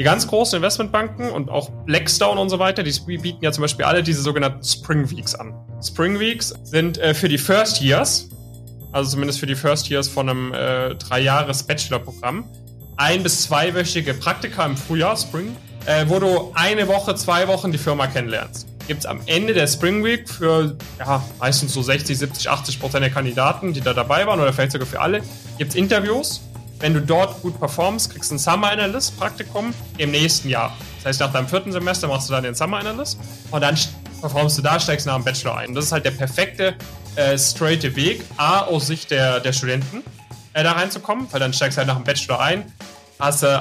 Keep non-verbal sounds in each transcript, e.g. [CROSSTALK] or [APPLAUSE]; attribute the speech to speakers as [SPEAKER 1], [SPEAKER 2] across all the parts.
[SPEAKER 1] Die ganz großen Investmentbanken und auch Blackstone und so weiter, die bieten ja zum Beispiel alle diese sogenannten Spring Weeks an. Spring Weeks sind äh, für die First Years, also zumindest für die First Years von einem äh, drei Jahres Bachelor-Programm, ein- bis zweiwöchige Praktika im Frühjahr, Spring, äh, wo du eine Woche, zwei Wochen die Firma kennenlernst. Gibt es am Ende der Spring Week für ja, meistens so 60, 70, 80 Prozent der Kandidaten, die da dabei waren, oder vielleicht sogar für alle, gibt es Interviews wenn du dort gut performst, kriegst du ein Summer Analyst Praktikum im nächsten Jahr. Das heißt, nach deinem vierten Semester machst du dann den Summer Analyst und dann performst du da, steigst nach dem Bachelor ein. Das ist halt der perfekte, äh, straighte Weg, A, aus Sicht der, der Studenten, äh, da reinzukommen, weil dann steigst du halt nach dem Bachelor ein, hast äh,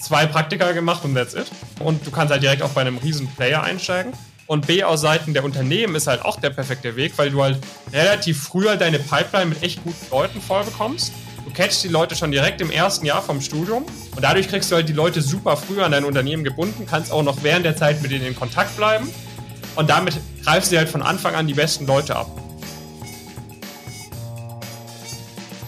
[SPEAKER 1] zwei Praktika gemacht und that's it. Und du kannst halt direkt auch bei einem riesen Player einsteigen. Und B, aus Seiten der Unternehmen ist halt auch der perfekte Weg, weil du halt relativ früher deine Pipeline mit echt guten Leuten voll bekommst Du catchst die Leute schon direkt im ersten Jahr vom Studium und dadurch kriegst du halt die Leute super früh an dein Unternehmen gebunden, kannst auch noch während der Zeit mit denen in Kontakt bleiben und damit greifst du halt von Anfang an die besten Leute ab.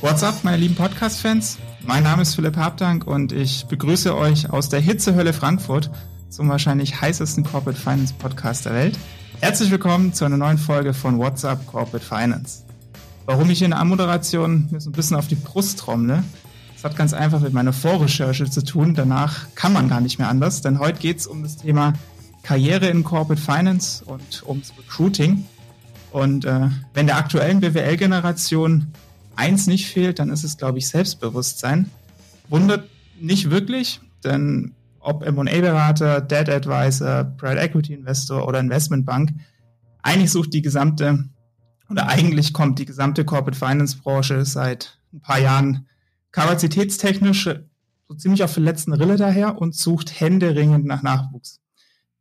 [SPEAKER 2] What's up, meine lieben Podcast-Fans? Mein Name ist Philipp Habdank und ich begrüße euch aus der Hitzehölle Frankfurt zum wahrscheinlich heißesten Corporate Finance Podcast der Welt. Herzlich willkommen zu einer neuen Folge von What's up Corporate Finance. Warum ich in der Anmoderation mir so ein bisschen auf die Brust trommle, das hat ganz einfach mit meiner Vorrecherche zu tun. Danach kann man gar nicht mehr anders, denn heute geht es um das Thema Karriere in Corporate Finance und ums Recruiting. Und äh, wenn der aktuellen BWL-Generation eins nicht fehlt, dann ist es, glaube ich, Selbstbewusstsein. Wundert nicht wirklich, denn ob M&A-Berater, Debt Advisor, Private Equity Investor oder Investmentbank, eigentlich sucht die gesamte oder eigentlich kommt die gesamte Corporate Finance Branche seit ein paar Jahren kapazitätstechnisch so ziemlich auf der letzten Rille daher und sucht händeringend nach Nachwuchs,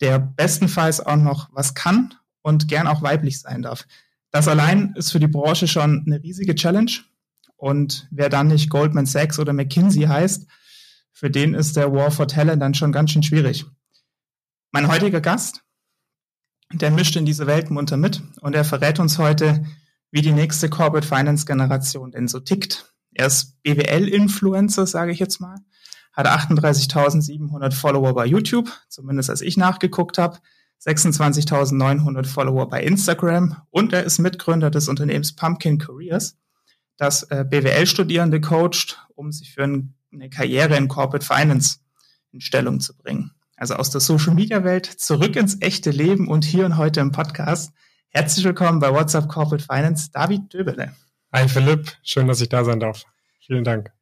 [SPEAKER 2] der bestenfalls auch noch was kann und gern auch weiblich sein darf. Das allein ist für die Branche schon eine riesige Challenge. Und wer dann nicht Goldman Sachs oder McKinsey heißt, für den ist der War for Talent dann schon ganz schön schwierig. Mein heutiger Gast der mischt in diese Welt munter mit und er verrät uns heute, wie die nächste Corporate Finance Generation denn so tickt. Er ist BWL-Influencer, sage ich jetzt mal, hat 38.700 Follower bei YouTube, zumindest als ich nachgeguckt habe, 26.900 Follower bei Instagram und er ist Mitgründer des Unternehmens Pumpkin Careers, das äh, BWL-Studierende coacht, um sich für eine Karriere in Corporate Finance in Stellung zu bringen also aus der Social Media Welt zurück ins echte Leben und hier und heute im Podcast. Herzlich willkommen bei WhatsApp Corporate Finance, David Döbele.
[SPEAKER 1] Hi Philipp, schön, dass ich da sein darf. Vielen Dank.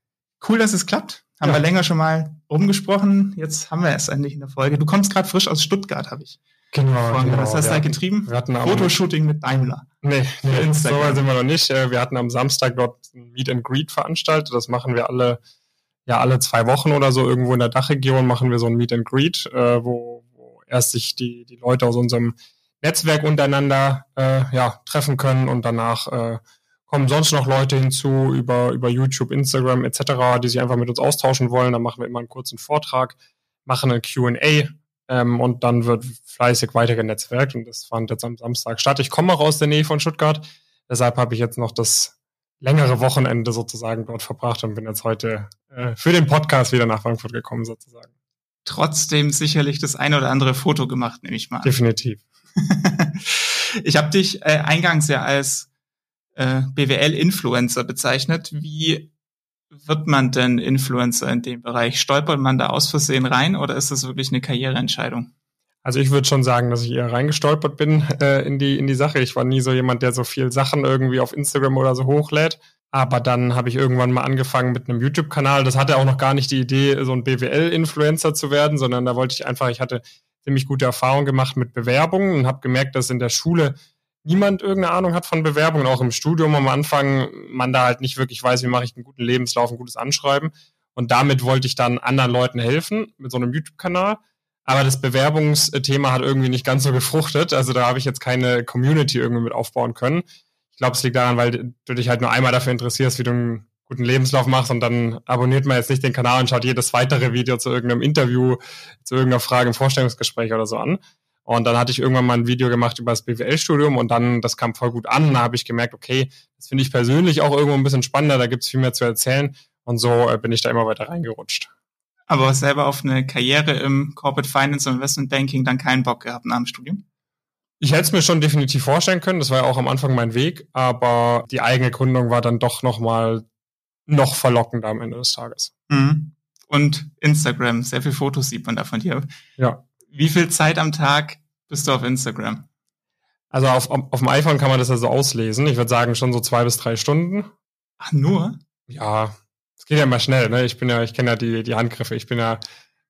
[SPEAKER 2] Cool, dass es klappt. Haben ja. wir länger schon mal rumgesprochen. Jetzt haben wir es endlich in der Folge. Du kommst gerade frisch aus Stuttgart, habe ich.
[SPEAKER 1] Genau, genau.
[SPEAKER 2] Was hast du da getrieben?
[SPEAKER 1] Wir hatten
[SPEAKER 2] Fotoshooting mit Daimler.
[SPEAKER 1] Nee, nee so weit sind wir noch nicht. Äh, wir hatten am Samstag dort ein Meet and Greet veranstaltet. Das machen wir alle ja alle zwei Wochen oder so irgendwo in der Dachregion machen wir so ein Meet and Greet, äh, wo, wo erst sich die, die Leute aus unserem Netzwerk untereinander äh, ja, treffen können und danach äh, kommen sonst noch Leute hinzu über, über YouTube, Instagram etc., die sich einfach mit uns austauschen wollen. Dann machen wir immer einen kurzen Vortrag, machen ein QA ähm, und dann wird fleißig weiter genetzwerkt und das fand jetzt am Samstag statt. Ich komme auch aus der Nähe von Stuttgart, deshalb habe ich jetzt noch das längere Wochenende sozusagen dort verbracht und bin jetzt heute äh, für den Podcast wieder nach Frankfurt gekommen sozusagen.
[SPEAKER 2] Trotzdem sicherlich das ein oder andere Foto gemacht, nehme ich mal.
[SPEAKER 1] Definitiv. [LAUGHS]
[SPEAKER 2] ich habe dich äh, eingangs ja als äh, BWL-Influencer bezeichnet. Wie wird man denn Influencer in dem Bereich? Stolpert man da aus Versehen rein oder ist das wirklich eine Karriereentscheidung?
[SPEAKER 1] Also ich würde schon sagen, dass ich eher reingestolpert bin äh, in die in die Sache. Ich war nie so jemand, der so viel Sachen irgendwie auf Instagram oder so hochlädt. Aber dann habe ich irgendwann mal angefangen mit einem YouTube-Kanal. Das hatte auch noch gar nicht die Idee, so ein BWL-Influencer zu werden, sondern da wollte ich einfach, ich hatte ziemlich gute Erfahrungen gemacht mit Bewerbungen und habe gemerkt, dass in der Schule niemand irgendeine Ahnung hat von Bewerbungen, auch im Studium am Anfang man da halt nicht wirklich weiß, wie mache ich einen guten Lebenslauf, ein gutes Anschreiben. Und damit wollte ich dann anderen Leuten helfen mit so einem YouTube-Kanal Aber das Bewerbungsthema hat irgendwie nicht ganz so gefruchtet. Also da habe ich jetzt keine Community irgendwie mit aufbauen können. Ich glaube, es liegt daran, weil du dich halt nur einmal dafür interessierst, wie du einen guten Lebenslauf machst und dann abonniert man jetzt nicht den Kanal und schaut jedes weitere Video zu irgendeinem Interview, zu irgendeiner Frage im Vorstellungsgespräch oder so an. Und dann hatte ich irgendwann mal ein Video gemacht über das BWL-Studium und dann, das kam voll gut an. Da habe ich gemerkt, okay, das finde ich persönlich auch irgendwo ein bisschen spannender, da gibt es viel mehr zu erzählen. Und so äh, bin ich da immer weiter reingerutscht.
[SPEAKER 2] Aber selber auf eine Karriere im Corporate Finance und Investment Banking dann keinen Bock gehabt nach dem Studium?
[SPEAKER 1] Ich hätte es mir schon definitiv vorstellen können. Das war ja auch am Anfang mein Weg. Aber die eigene Gründung war dann doch noch mal noch verlockender am Ende des Tages.
[SPEAKER 2] Mhm. Und Instagram, sehr viele Fotos sieht man da von dir.
[SPEAKER 1] Ja.
[SPEAKER 2] Wie viel Zeit am Tag bist du auf Instagram?
[SPEAKER 1] Also auf, auf dem iPhone kann man das ja so auslesen. Ich würde sagen schon so zwei bis drei Stunden.
[SPEAKER 2] Ach, nur?
[SPEAKER 1] Ja, es geht ja immer schnell, ne? Ich bin ja, ich kenne ja die, die Handgriffe. Ich bin ja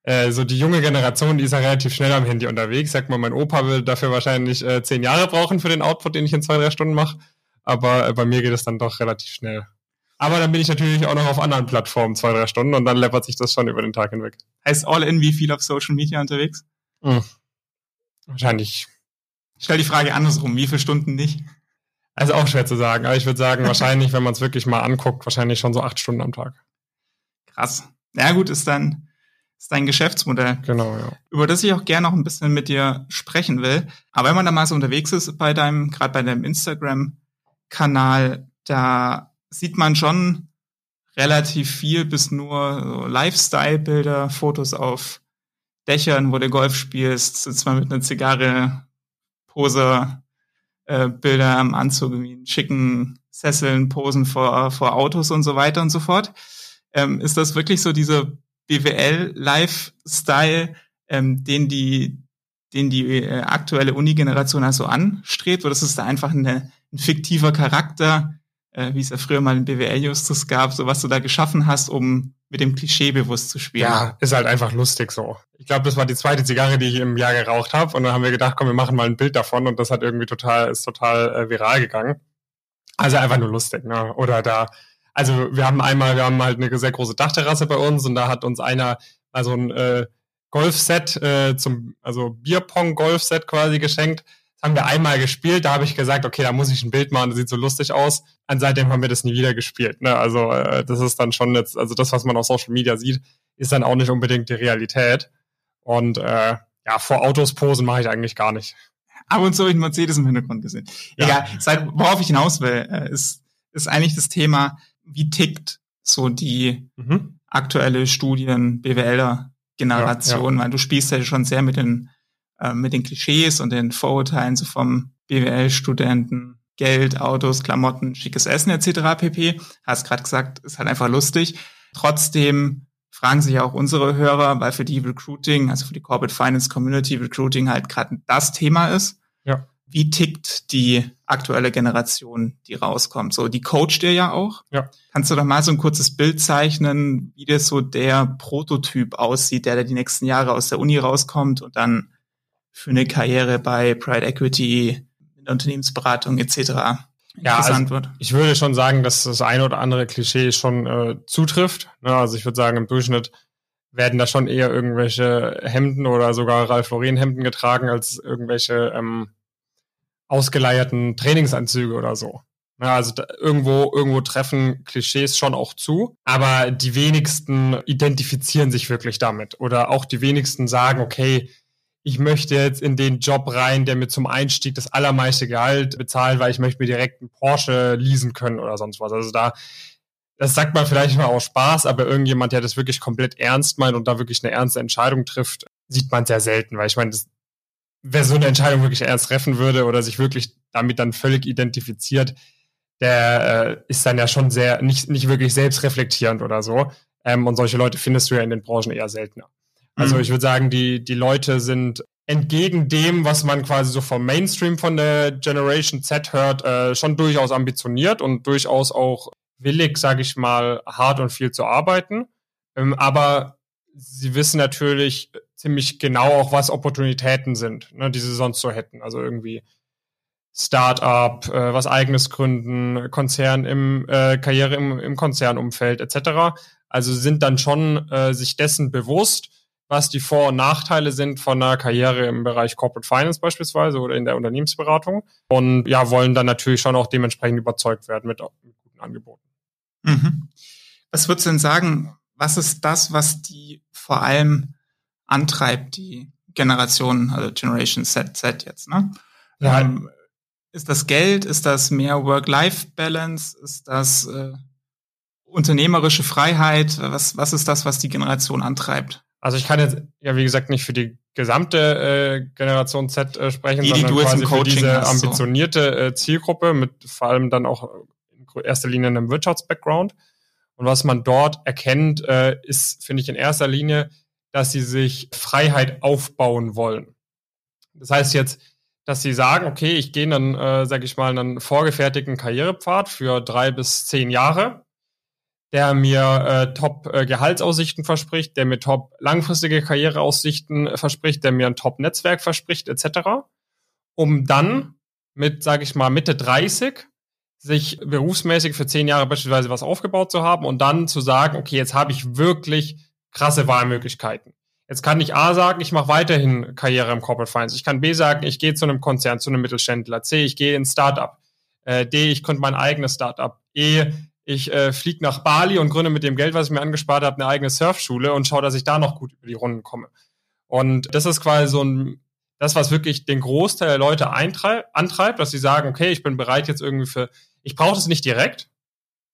[SPEAKER 1] äh, so die junge Generation, die ist ja relativ schnell am Handy unterwegs. Sag mal, mein Opa will dafür wahrscheinlich äh, zehn Jahre brauchen für den Output, den ich in zwei, drei Stunden mache. Aber äh, bei mir geht es dann doch relativ schnell. Aber dann bin ich natürlich auch noch auf anderen Plattformen zwei, drei Stunden und dann läppert sich das schon über den Tag hinweg.
[SPEAKER 2] Heißt all in wie viel auf Social Media unterwegs?
[SPEAKER 1] Mhm. Wahrscheinlich.
[SPEAKER 2] Ich stell die Frage andersrum, wie viele Stunden nicht?
[SPEAKER 1] Also auch schwer zu sagen, aber ich würde sagen, wahrscheinlich, wenn man es wirklich mal anguckt, wahrscheinlich schon so acht Stunden am Tag.
[SPEAKER 2] Krass. Ja gut, ist dann ist dein Geschäftsmodell.
[SPEAKER 1] Genau, ja.
[SPEAKER 2] Über das ich auch gerne noch ein bisschen mit dir sprechen will. Aber wenn man da mal so unterwegs ist bei deinem, gerade bei deinem Instagram-Kanal, da sieht man schon relativ viel bis nur so Lifestyle-Bilder, Fotos auf Dächern, wo du Golf spielst, sitzt man mit einer Zigarre, Pose, äh, Bilder am Anzug, wie in schicken Sesseln, Posen vor, vor Autos und so weiter und so fort. Ähm, ist das wirklich so dieser BWL-Lifestyle, ähm, den die, den die äh, aktuelle Uni-Generation also anstrebt? Oder ist es da einfach eine, ein fiktiver Charakter, äh, wie es ja früher mal in BWL-Justus gab, so was du da geschaffen hast, um mit dem Klischee bewusst zu spielen?
[SPEAKER 1] Ja, ist halt einfach lustig so. Ich glaube, das war die zweite Zigarre, die ich im Jahr geraucht habe. Und dann haben wir gedacht, komm, wir machen mal ein Bild davon. Und das hat irgendwie total, ist total äh, viral gegangen. Also einfach nur lustig, ne? Oder da, also wir haben einmal, wir haben halt eine sehr große Dachterrasse bei uns und da hat uns einer also ein äh, Golfset äh, zum, also Bierpong-Golfset quasi geschenkt. Haben wir einmal gespielt, da habe ich gesagt, okay, da muss ich ein Bild machen, das sieht so lustig aus. Und seitdem haben wir das nie wieder gespielt. Ne? Also äh, das ist dann schon jetzt, also das, was man auf Social Media sieht, ist dann auch nicht unbedingt die Realität. Und äh, ja, vor Autos posen mache ich eigentlich gar nicht.
[SPEAKER 2] Ab und zu habe ich einen Mercedes im Hintergrund gesehen. Ja. Egal, seit, worauf ich hinaus will, äh, ist, ist eigentlich das Thema, wie tickt so die mhm. aktuelle Studien BWLer Generation, ja, ja. weil du spielst ja schon sehr mit den äh, mit den Klischees und den Vorurteilen so vom BWL-Studenten, Geld, Autos, Klamotten, schickes Essen etc. pp. Hast gerade gesagt, ist halt einfach lustig. Trotzdem fragen sich ja auch unsere Hörer, weil für die Recruiting, also für die Corporate Finance Community Recruiting halt gerade das Thema ist.
[SPEAKER 1] Ja
[SPEAKER 2] wie tickt die aktuelle Generation, die rauskommt? So, die coacht ihr ja auch.
[SPEAKER 1] Ja.
[SPEAKER 2] Kannst du doch mal so ein kurzes Bild zeichnen, wie das so der Prototyp aussieht, der da die nächsten Jahre aus der Uni rauskommt und dann für eine Karriere bei Pride Equity, in der Unternehmensberatung etc.
[SPEAKER 1] Ja, also wird. ich würde schon sagen, dass das eine oder andere Klischee schon äh, zutrifft. Ne? Also ich würde sagen, im Durchschnitt werden da schon eher irgendwelche Hemden oder sogar Ralph Lauren Hemden getragen als irgendwelche ähm, ausgeleierten Trainingsanzüge oder so. Ja, also da, irgendwo, irgendwo treffen Klischees schon auch zu, aber die wenigsten identifizieren sich wirklich damit. Oder auch die wenigsten sagen, okay, ich möchte jetzt in den Job rein, der mir zum Einstieg das allermeiste Gehalt bezahlt, weil ich möchte mir direkt einen Porsche leasen können oder sonst was. Also da, das sagt man vielleicht mal aus Spaß, aber irgendjemand, der das wirklich komplett ernst meint und da wirklich eine ernste Entscheidung trifft, sieht man sehr selten, weil ich meine, das, wer so eine Entscheidung wirklich ernst treffen würde oder sich wirklich damit dann völlig identifiziert, der äh, ist dann ja schon sehr, nicht, nicht wirklich selbstreflektierend oder so. Ähm, und solche Leute findest du ja in den Branchen eher seltener. Also mhm. ich würde sagen, die, die Leute sind entgegen dem, was man quasi so vom Mainstream von der Generation Z hört, äh, schon durchaus ambitioniert und durchaus auch willig, sage ich mal, hart und viel zu arbeiten. Ähm, aber sie wissen natürlich ziemlich genau auch, was Opportunitäten sind, ne, die sie sonst so hätten. Also irgendwie Start-up, äh, was eigenes gründen, Konzern im äh, Karriere im, im Konzernumfeld etc. Also sind dann schon äh, sich dessen bewusst, was die Vor- und Nachteile sind von einer Karriere im Bereich Corporate Finance beispielsweise oder in der Unternehmensberatung und ja, wollen dann natürlich schon auch dementsprechend überzeugt werden mit, mit guten Angeboten.
[SPEAKER 2] Mhm. Was würdest du denn sagen, was ist das, was die vor allem antreibt, die Generation, also Generation Z, Z jetzt, ne? Ja. Ähm, ist das Geld? Ist das mehr Work-Life-Balance? Ist das äh, unternehmerische Freiheit? Was, was ist das, was die Generation antreibt?
[SPEAKER 1] Also ich kann jetzt ja wie gesagt nicht für die gesamte äh, Generation Z äh, sprechen, die, die sondern quasi für diese hast, ambitionierte äh, Zielgruppe mit vor allem dann auch in erster Linie einem Wirtschafts-Background. Und was man dort erkennt, äh, ist, finde ich, in erster Linie, dass sie sich Freiheit aufbauen wollen. Das heißt jetzt, dass sie sagen, okay, ich gehe dann, äh, sage ich mal, einen vorgefertigten Karrierepfad für drei bis zehn Jahre der mir äh, Top-Gehaltsaussichten äh, verspricht, der mir top langfristige Karriereaussichten äh, verspricht, der mir ein Top-Netzwerk verspricht, etc. Um dann mit, sage ich mal, Mitte 30 sich berufsmäßig für zehn Jahre beispielsweise was aufgebaut zu haben und dann zu sagen, okay, jetzt habe ich wirklich krasse Wahlmöglichkeiten. Jetzt kann ich A sagen, ich mache weiterhin Karriere im Corporate Finance. Ich kann B sagen, ich gehe zu einem Konzern, zu einem Mittelständler. C, ich gehe ins Startup. Äh, D, ich gründe mein eigenes Startup. E, ich äh, fliege nach Bali und gründe mit dem Geld, was ich mir angespart habe, eine eigene Surfschule und schaue, dass ich da noch gut über die Runden komme. Und das ist quasi so ein, das, was wirklich den Großteil der Leute antreibt, dass sie sagen, okay, ich bin bereit jetzt irgendwie für, ich brauche das nicht direkt.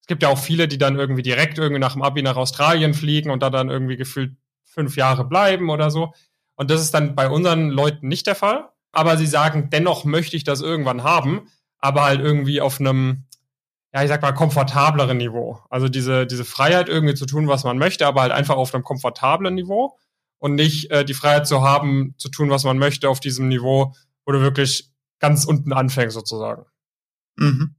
[SPEAKER 1] Es gibt ja auch viele, die dann irgendwie direkt irgendwie nach dem Abi nach Australien fliegen und da dann irgendwie gefühlt fünf Jahre bleiben oder so. Und das ist dann bei unseren Leuten nicht der Fall. Aber sie sagen, dennoch möchte ich das irgendwann haben, aber halt irgendwie auf einem, ja, ich sag mal, komfortableren Niveau. Also diese, diese Freiheit irgendwie zu tun, was man möchte, aber halt einfach auf einem komfortablen Niveau und nicht äh, die Freiheit zu haben, zu tun, was man möchte auf diesem Niveau, wo du wirklich ganz unten anfängst sozusagen.
[SPEAKER 2] Mhm.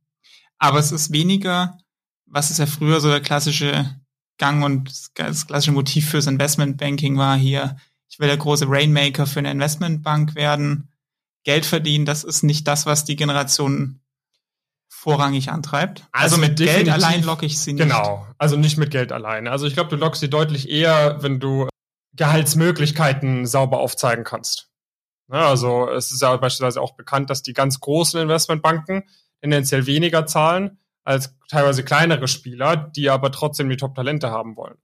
[SPEAKER 2] Aber es ist weniger, was ist ja früher so der klassische Gang und das klassische Motiv fürs Investmentbanking war hier, ich will der große Rainmaker für eine Investmentbank werden, Geld verdienen, das ist nicht das, was die Generation vorrangig antreibt.
[SPEAKER 1] Also, also mit Geld allein locke ich sie nicht. Genau, also nicht mit Geld allein. Also ich glaube, du lockst sie deutlich eher, wenn du Gehaltsmöglichkeiten sauber aufzeigen kannst. Ja, also es ist ja beispielsweise auch bekannt, dass die ganz großen Investmentbanken tendenziell weniger zahlen als teilweise kleinere Spieler, die aber trotzdem die Top-Talente haben wollen.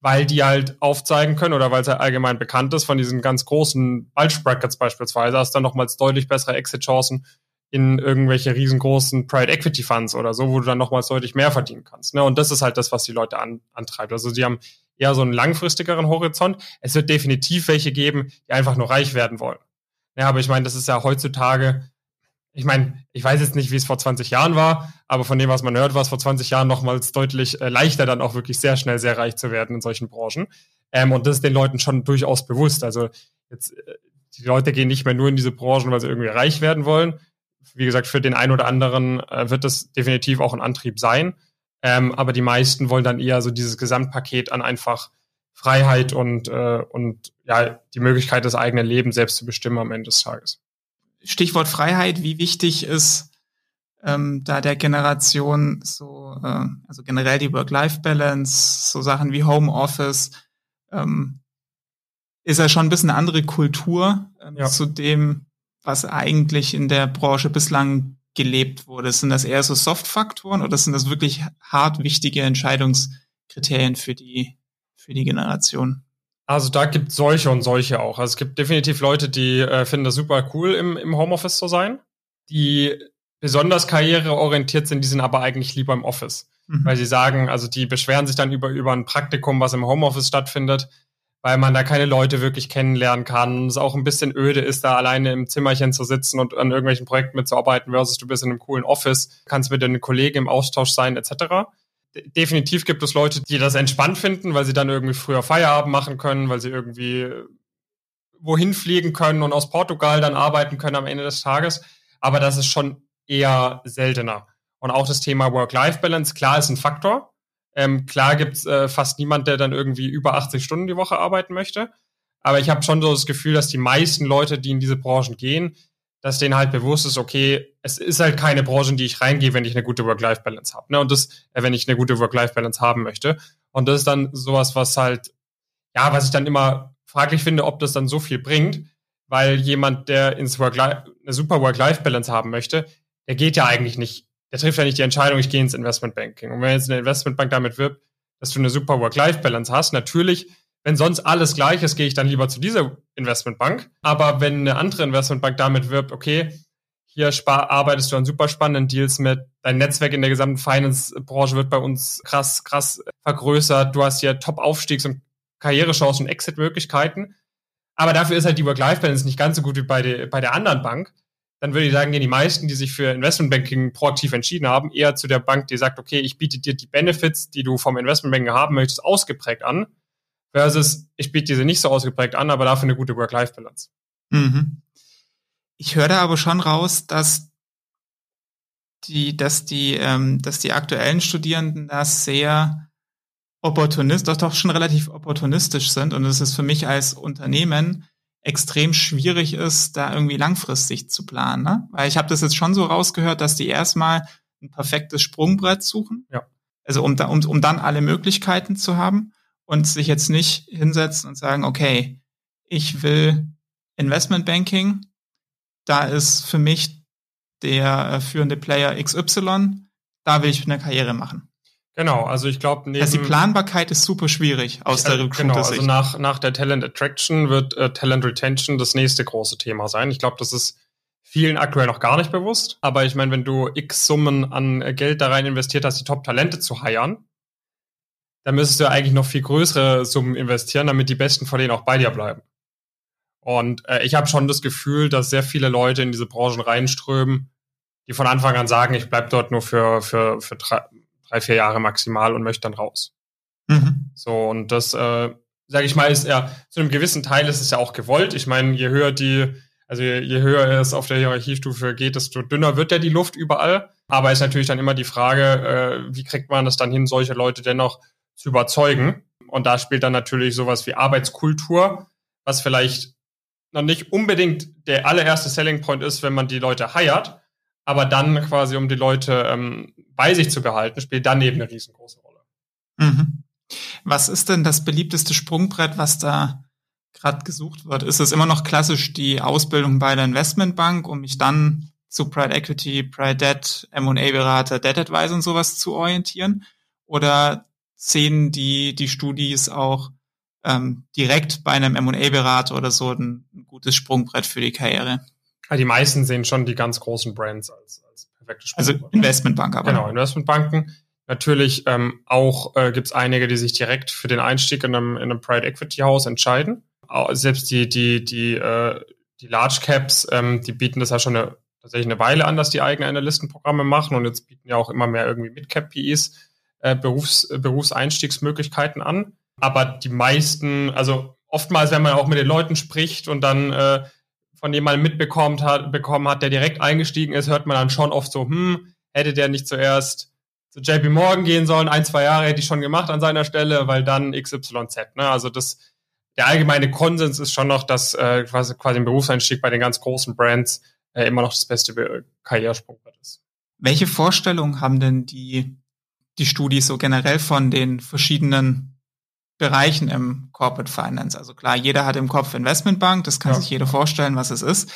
[SPEAKER 1] Weil die halt aufzeigen können oder weil es halt allgemein bekannt ist von diesen ganz großen Bulge-Brackets beispielsweise, hast du dann nochmals deutlich bessere Exit-Chancen in irgendwelche riesengroßen Private Equity Funds oder so, wo du dann nochmals deutlich mehr verdienen kannst. Ne? Und das ist halt das, was die Leute an, antreibt. Also die haben eher so einen langfristigeren Horizont. Es wird definitiv welche geben, die einfach nur reich werden wollen. Ja, aber ich meine, das ist ja heutzutage, ich meine, ich weiß jetzt nicht, wie es vor 20 Jahren war, aber von dem, was man hört, war es vor 20 Jahren nochmals deutlich äh, leichter, dann auch wirklich sehr schnell sehr reich zu werden in solchen Branchen. Ähm, und das ist den Leuten schon durchaus bewusst. Also jetzt, äh, die Leute gehen nicht mehr nur in diese Branchen, weil sie irgendwie reich werden wollen, wie gesagt, für den einen oder anderen äh, wird das definitiv auch ein Antrieb sein. Ähm, aber die meisten wollen dann eher so dieses Gesamtpaket an einfach Freiheit und, äh, und ja, die Möglichkeit, das eigene Leben selbst zu bestimmen am Ende des Tages.
[SPEAKER 2] Stichwort Freiheit, wie wichtig ist ähm, da der Generation so, äh, also generell die Work-Life-Balance, so Sachen wie Homeoffice, ähm, ist ja schon ein bisschen eine andere Kultur ähm, ja. zu dem, was eigentlich in der Branche bislang gelebt wurde? Sind das eher so Soft-Faktoren oder sind das wirklich hart wichtige Entscheidungskriterien für die, für die Generation?
[SPEAKER 1] Also da gibt solche und solche auch. Also es gibt definitiv Leute, die äh, finden das super cool, im, im Homeoffice zu sein. Die besonders karriereorientiert sind, die sind aber eigentlich lieber im Office. Mhm. Weil sie sagen, also die beschweren sich dann über, über ein Praktikum, was im Homeoffice stattfindet weil man da keine Leute wirklich kennenlernen kann. Es auch ein bisschen öde ist, da alleine im Zimmerchen zu sitzen und an irgendwelchen Projekten mitzuarbeiten, versus du bist in einem coolen Office, kannst mit den Kollegen im Austausch sein, etc. Definitiv gibt es Leute, die das entspannt finden, weil sie dann irgendwie früher Feierabend machen können, weil sie irgendwie wohin fliegen können und aus Portugal dann arbeiten können am Ende des Tages. Aber das ist schon eher seltener. Und auch das Thema Work-Life-Balance, klar, ist ein Faktor. Ähm, klar gibt's äh, fast niemand, der dann irgendwie über 80 Stunden die Woche arbeiten möchte. Aber ich habe schon so das Gefühl, dass die meisten Leute, die in diese Branchen gehen, dass denen halt bewusst ist, okay, es ist halt keine Branche, in die ich reingehe, wenn ich eine gute Work-Life-Balance habe. Ne? Und das, äh, wenn ich eine gute Work-Life-Balance haben möchte. Und das ist dann sowas, was halt, ja, was ich dann immer fraglich finde, ob das dann so viel bringt, weil jemand, der ins Work eine super Work-Life-Balance haben möchte, der geht ja eigentlich nicht, der trifft ja nicht die Entscheidung, ich gehe ins Investmentbanking. Und wenn jetzt eine Investmentbank damit wirbt, dass du eine super Work-Life-Balance hast, natürlich, wenn sonst alles gleich ist, gehe ich dann lieber zu dieser Investmentbank. Aber wenn eine andere Investmentbank damit wirbt, okay, hier arbeitest du an super spannenden Deals mit, dein Netzwerk in der gesamten Finance-Branche wird bei uns krass, krass vergrößert, du hast hier Top-Aufstiegs- und Karrierechancen und Exit-Möglichkeiten. Aber dafür ist halt die Work-Life-Balance nicht ganz so gut wie bei, der bei der anderen Bank. Dann würde ich sagen, gehen die meisten, die sich für Investmentbanking proaktiv entschieden haben, eher zu der Bank, die sagt, okay, ich biete dir die Benefits, die du vom Investmentbanking haben möchtest, ausgeprägt an, versus ich biete diese nicht so ausgeprägt an, aber dafür eine gute Work-Life-Balance. Mhm.
[SPEAKER 2] Ich höre da aber schon raus, dass die, dass die, ähm, dass die aktuellen Studierenden da sehr opportunist, doch doch schon relativ opportunistisch sind und es ist für mich als Unternehmen extrem schwierig ist, da irgendwie langfristig zu planen. Ne? Weil ich habe das jetzt schon so rausgehört, dass die erstmal ein perfektes Sprungbrett suchen. Ja. Also um, da, um, um dann alle Möglichkeiten zu haben und sich jetzt nicht hinsetzen und sagen, okay, ich will Investmentbanking da ist für mich der äh, führende Player XY, da will ich eine Karriere machen.
[SPEAKER 1] Genau, also ich glaube,
[SPEAKER 2] also die Planbarkeit ist super schwierig aus der Recruiter-Sicht.
[SPEAKER 1] Genau, also nach, nach der Talent Attraction wird äh, Talent Retention das nächste große Thema sein. Ich glaube, das ist vielen aktuell noch gar nicht bewusst. Aber ich meine, wenn du x Summen an äh, Geld da rein investiert hast, die Top-Talente zu heiern, dann müsstest du eigentlich noch viel größere Summen investieren, damit die Besten von denen auch bei dir bleiben. Und äh, ich habe schon das Gefühl, dass sehr viele Leute in diese Branchen reinströmen, die von Anfang an sagen, ich bleib dort nur für, für, für drei, drei, vier Jahre maximal und möchte dann raus. Mhm. So, und das, äh, sage ich mal, ist ja, zu einem gewissen Teil ist es ja auch gewollt. Ich meine, je höher die, also je, je höher es auf der Hierarchiestufe geht, desto dünner wird ja die Luft überall. Aber ist natürlich dann immer die Frage, äh, wie kriegt man das dann hin, solche Leute dennoch zu überzeugen? Und da spielt dann natürlich sowas wie Arbeitskultur, was vielleicht noch nicht unbedingt der allererste Selling Point ist, wenn man die Leute hired, aber dann quasi, um die Leute ähm, bei sich zu behalten, spielt dann eben eine riesengroße Rolle.
[SPEAKER 2] Mhm. Was ist denn das beliebteste Sprungbrett, was da gerade gesucht wird? Ist es immer noch klassisch die Ausbildung bei der Investmentbank, um mich dann zu Pride Equity, Pride Debt, M&A-Berater, Debt Advisor und sowas zu orientieren? Oder sehen die, die Studis auch ähm, direkt bei einem M&A-Berater oder so ein, ein, gutes Sprungbrett für die Karriere.
[SPEAKER 1] die meisten sehen schon die ganz großen Brands als,
[SPEAKER 2] perfektes also Sprungbrett. Investmentbank
[SPEAKER 1] aber. Genau, Investmentbanken. Natürlich ähm, auch äh, gibt es einige, die sich direkt für den Einstieg in einem, in einem Private Equity House entscheiden. Auch, selbst die, die, die, äh, die Large Caps, ähm, die bieten das ja schon eine, tatsächlich eine Weile an, dass die eigene Analystenprogramme machen und jetzt bieten ja auch immer mehr irgendwie Mid-Cap PEs äh, Berufs, Berufseinstiegsmöglichkeiten an aber die meisten, also oftmals, wenn man auch mit den Leuten spricht und dann äh, von jemandem mitbekommen hat, bekommen hat, der direkt eingestiegen ist, hört man dann schon oft so, hm, hätte der nicht zuerst zu JP Morgan gehen sollen, ein, zwei Jahre hätte ich schon gemacht an seiner Stelle, weil dann XYZ. Ne? Also das, der allgemeine Konsens ist schon noch, dass äh, quasi, quasi ein Berufseinstieg bei den ganz großen Brands äh, immer noch das beste Karrieresprungbrett ist.
[SPEAKER 2] Welche Vorstellungen haben denn die, die Studis so generell von den verschiedenen Bereichen im Corporate Finance. Also klar, jeder hat im Kopf Investmentbank, das kann ja. sich jeder vorstellen, was es ist.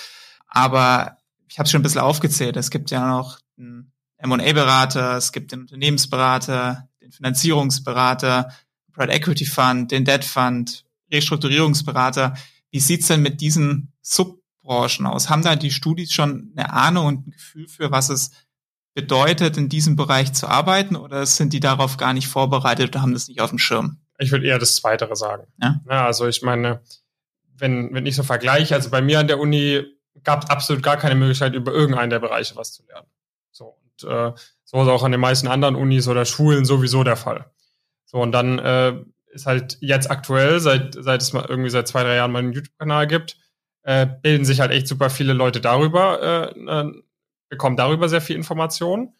[SPEAKER 2] Aber ich habe es schon ein bisschen aufgezählt. Es gibt ja noch einen M&A-Berater, es gibt den Unternehmensberater, den Finanzierungsberater, Private Equity Fund, den Debt Fund, Restrukturierungsberater. Wie sieht's denn mit diesen Subbranchen aus? Haben da die Studis schon eine Ahnung und ein Gefühl für, was es bedeutet, in diesem Bereich zu arbeiten oder sind die darauf gar nicht vorbereitet oder haben das nicht auf dem Schirm?
[SPEAKER 1] Ich würde eher das Zweitere sagen. Ja? ja? also ich meine, wenn, wenn ich so vergleiche, also bei mir an der Uni gab es absolut gar keine Möglichkeit, über irgendeinen der Bereiche was zu lernen. So, und äh, so ist auch an den meisten anderen Unis oder Schulen sowieso der Fall. So, und dann äh, ist halt jetzt aktuell, seit, seit es mal irgendwie seit zwei, drei Jahren mal einen YouTube-Kanal gibt, äh, bilden sich halt echt super viele Leute darüber, äh, äh, bekommen darüber sehr viel Informationen.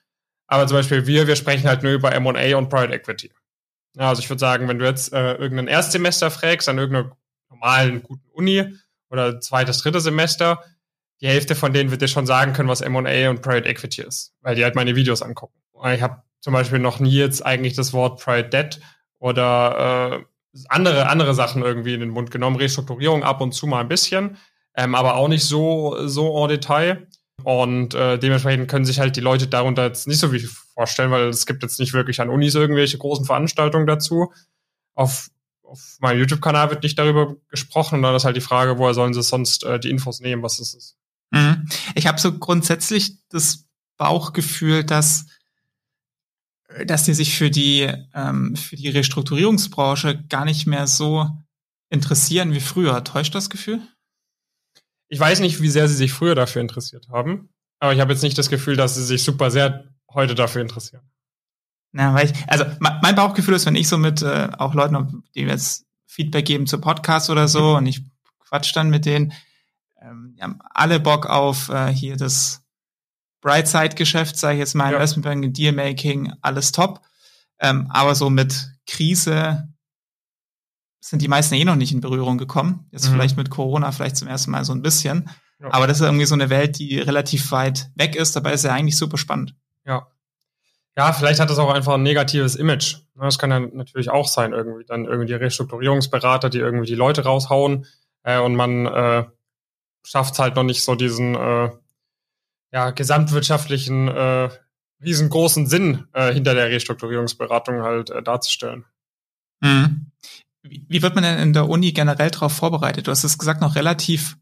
[SPEAKER 1] Aber zum Beispiel wir, wir sprechen halt nur über M&A und Private Equity. Also ich würde sagen, wenn du jetzt äh, irgendein Erstsemester fragst an irgendeiner normalen, guten Uni oder zweites, drittes Semester, die Hälfte von denen wird dir schon sagen können, was M&A und Private Equity ist, weil die halt meine Videos angucken. Ich habe zum Beispiel noch nie jetzt eigentlich das Wort Private Debt oder andere, andere Sachen irgendwie in den Mund genommen. Restrukturierung ab und zu mal ein bisschen, ähm, aber auch nicht so, so en Detail. Und äh, dementsprechend können sich halt die Leute darunter jetzt nicht so viel vorstellen, weil es gibt jetzt nicht wirklich an Unis irgendwelche großen Veranstaltungen dazu. Auf, auf meinem YouTube-Kanal wird nicht darüber gesprochen und dann ist halt die Frage, woher sollen sie sonst äh, die Infos nehmen, was das ist.
[SPEAKER 2] Mhm. Ich habe so grundsätzlich das Bauchgefühl, dass dass die sich für die ähm, für die Restrukturierungsbranche gar nicht mehr so interessieren wie früher. Täuscht das Gefühl?
[SPEAKER 1] Ich weiß nicht, wie sehr sie sich früher dafür interessiert haben, aber ich habe jetzt nicht das Gefühl, dass sie sich super sehr heute dafür interessieren.
[SPEAKER 2] Na, weil ich, also mein Bauchgefühl ist, wenn ich so mit äh, auch Leuten, die jetzt Feedback geben zu Podcasts oder so und ich quatsch dann mit denen, ähm, die haben alle Bock auf äh, hier das Brightside-Geschäft, sage ich jetzt mal, ja. Investmentbanking, Dealmaking, alles top. Ähm, aber so mit Krise sind die meisten eh noch nicht in Berührung gekommen. Jetzt mhm. vielleicht mit Corona vielleicht zum ersten Mal so ein bisschen. Ja. Aber das ist irgendwie so eine Welt, die relativ weit weg ist. Dabei ist ja eigentlich super spannend.
[SPEAKER 1] Ja. Ja, vielleicht hat das auch einfach ein negatives Image. Das kann ja natürlich auch sein, irgendwie. Dann irgendwie die Restrukturierungsberater, die irgendwie die Leute raushauen äh, und man äh, schafft halt noch nicht so diesen äh, ja, gesamtwirtschaftlichen äh, riesengroßen Sinn äh, hinter der Restrukturierungsberatung halt äh, darzustellen.
[SPEAKER 2] Mhm. Wie wird man denn in der Uni generell darauf vorbereitet? Du hast es gesagt, noch relativ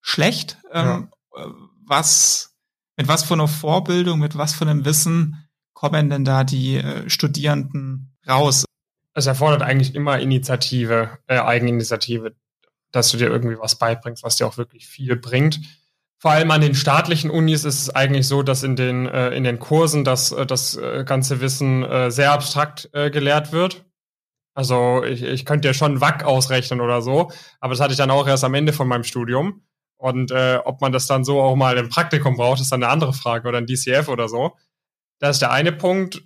[SPEAKER 2] schlecht. Ähm, ja. Was, mit was für einer Vorbildung, mit was für einem Wissen kommen denn da die äh, Studierenden raus?
[SPEAKER 1] Es erfordert eigentlich immer Initiative, äh, Eigeninitiative, dass du dir irgendwie was beibringst, was dir auch wirklich viel bringt. Vor allem an den staatlichen Unis ist es eigentlich so, dass in den, äh, in den Kursen das, äh, das äh, ganze Wissen äh, sehr abstrakt äh, gelehrt wird. Also ich, ich könnte ja schon WAC ausrechnen oder so, aber das hatte ich dann auch erst am Ende von meinem Studium. Und äh, ob man das dann so auch mal im Praktikum braucht, ist dann eine andere Frage oder ein DCF oder so. Das ist der eine Punkt.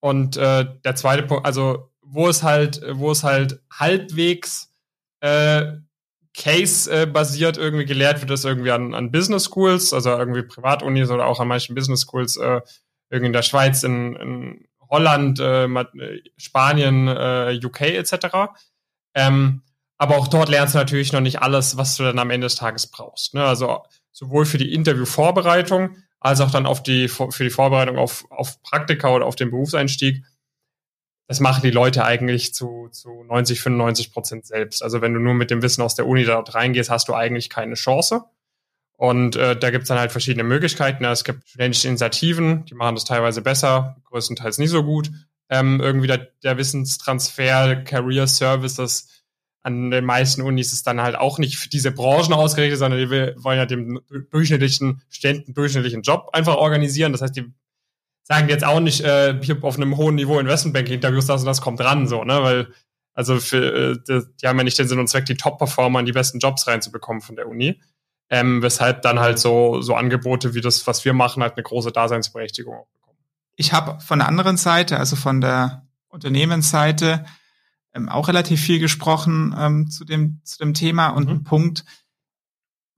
[SPEAKER 1] Und äh, der zweite Punkt, also wo es halt, wo es halt halbwegs äh, Case-basiert irgendwie gelehrt wird, das irgendwie an, an Business Schools, also irgendwie Privatunis oder auch an manchen Business Schools, äh, irgendwie in der Schweiz, in, in Holland, äh, Spanien, äh, UK etc. Ähm, aber auch dort lernst du natürlich noch nicht alles, was du dann am Ende des Tages brauchst. Ne? Also sowohl für die Interviewvorbereitung als auch dann auf die, für die Vorbereitung auf, auf Praktika oder auf den Berufseinstieg das machen die Leute eigentlich zu, zu 90, 95 Prozent selbst. Also wenn du nur mit dem Wissen aus der Uni dort reingehst, hast du eigentlich keine Chance. Und äh, da gibt's dann halt verschiedene Möglichkeiten. Es gibt studentische Initiativen, die machen das teilweise besser, größtenteils nicht so gut. Ähm, irgendwie der, der Wissenstransfer, Career Services an den meisten Unis ist dann halt auch nicht für diese Branchen ausgerichtet, sondern die wollen ja dem durchschnittlichen Studenten durchschnittlichen Job einfach organisieren. Das heißt, die sagen jetzt auch nicht, äh, hier auf einem hohen Niveau Investmentbanking-Interviews, das und das kommt dran, so, ne? Weil, also für, äh, die haben ja nicht den Sinn und Zweck, die Top-Performer in die besten Jobs reinzubekommen von der Uni. Ähm, weshalb dann halt so, so Angebote wie das, was wir machen, halt eine große Daseinsberechtigung bekommen.
[SPEAKER 2] Ich habe von der anderen Seite, also von der Unternehmensseite, ähm, auch relativ viel gesprochen ähm, zu, dem, zu dem Thema und mhm. ein Punkt,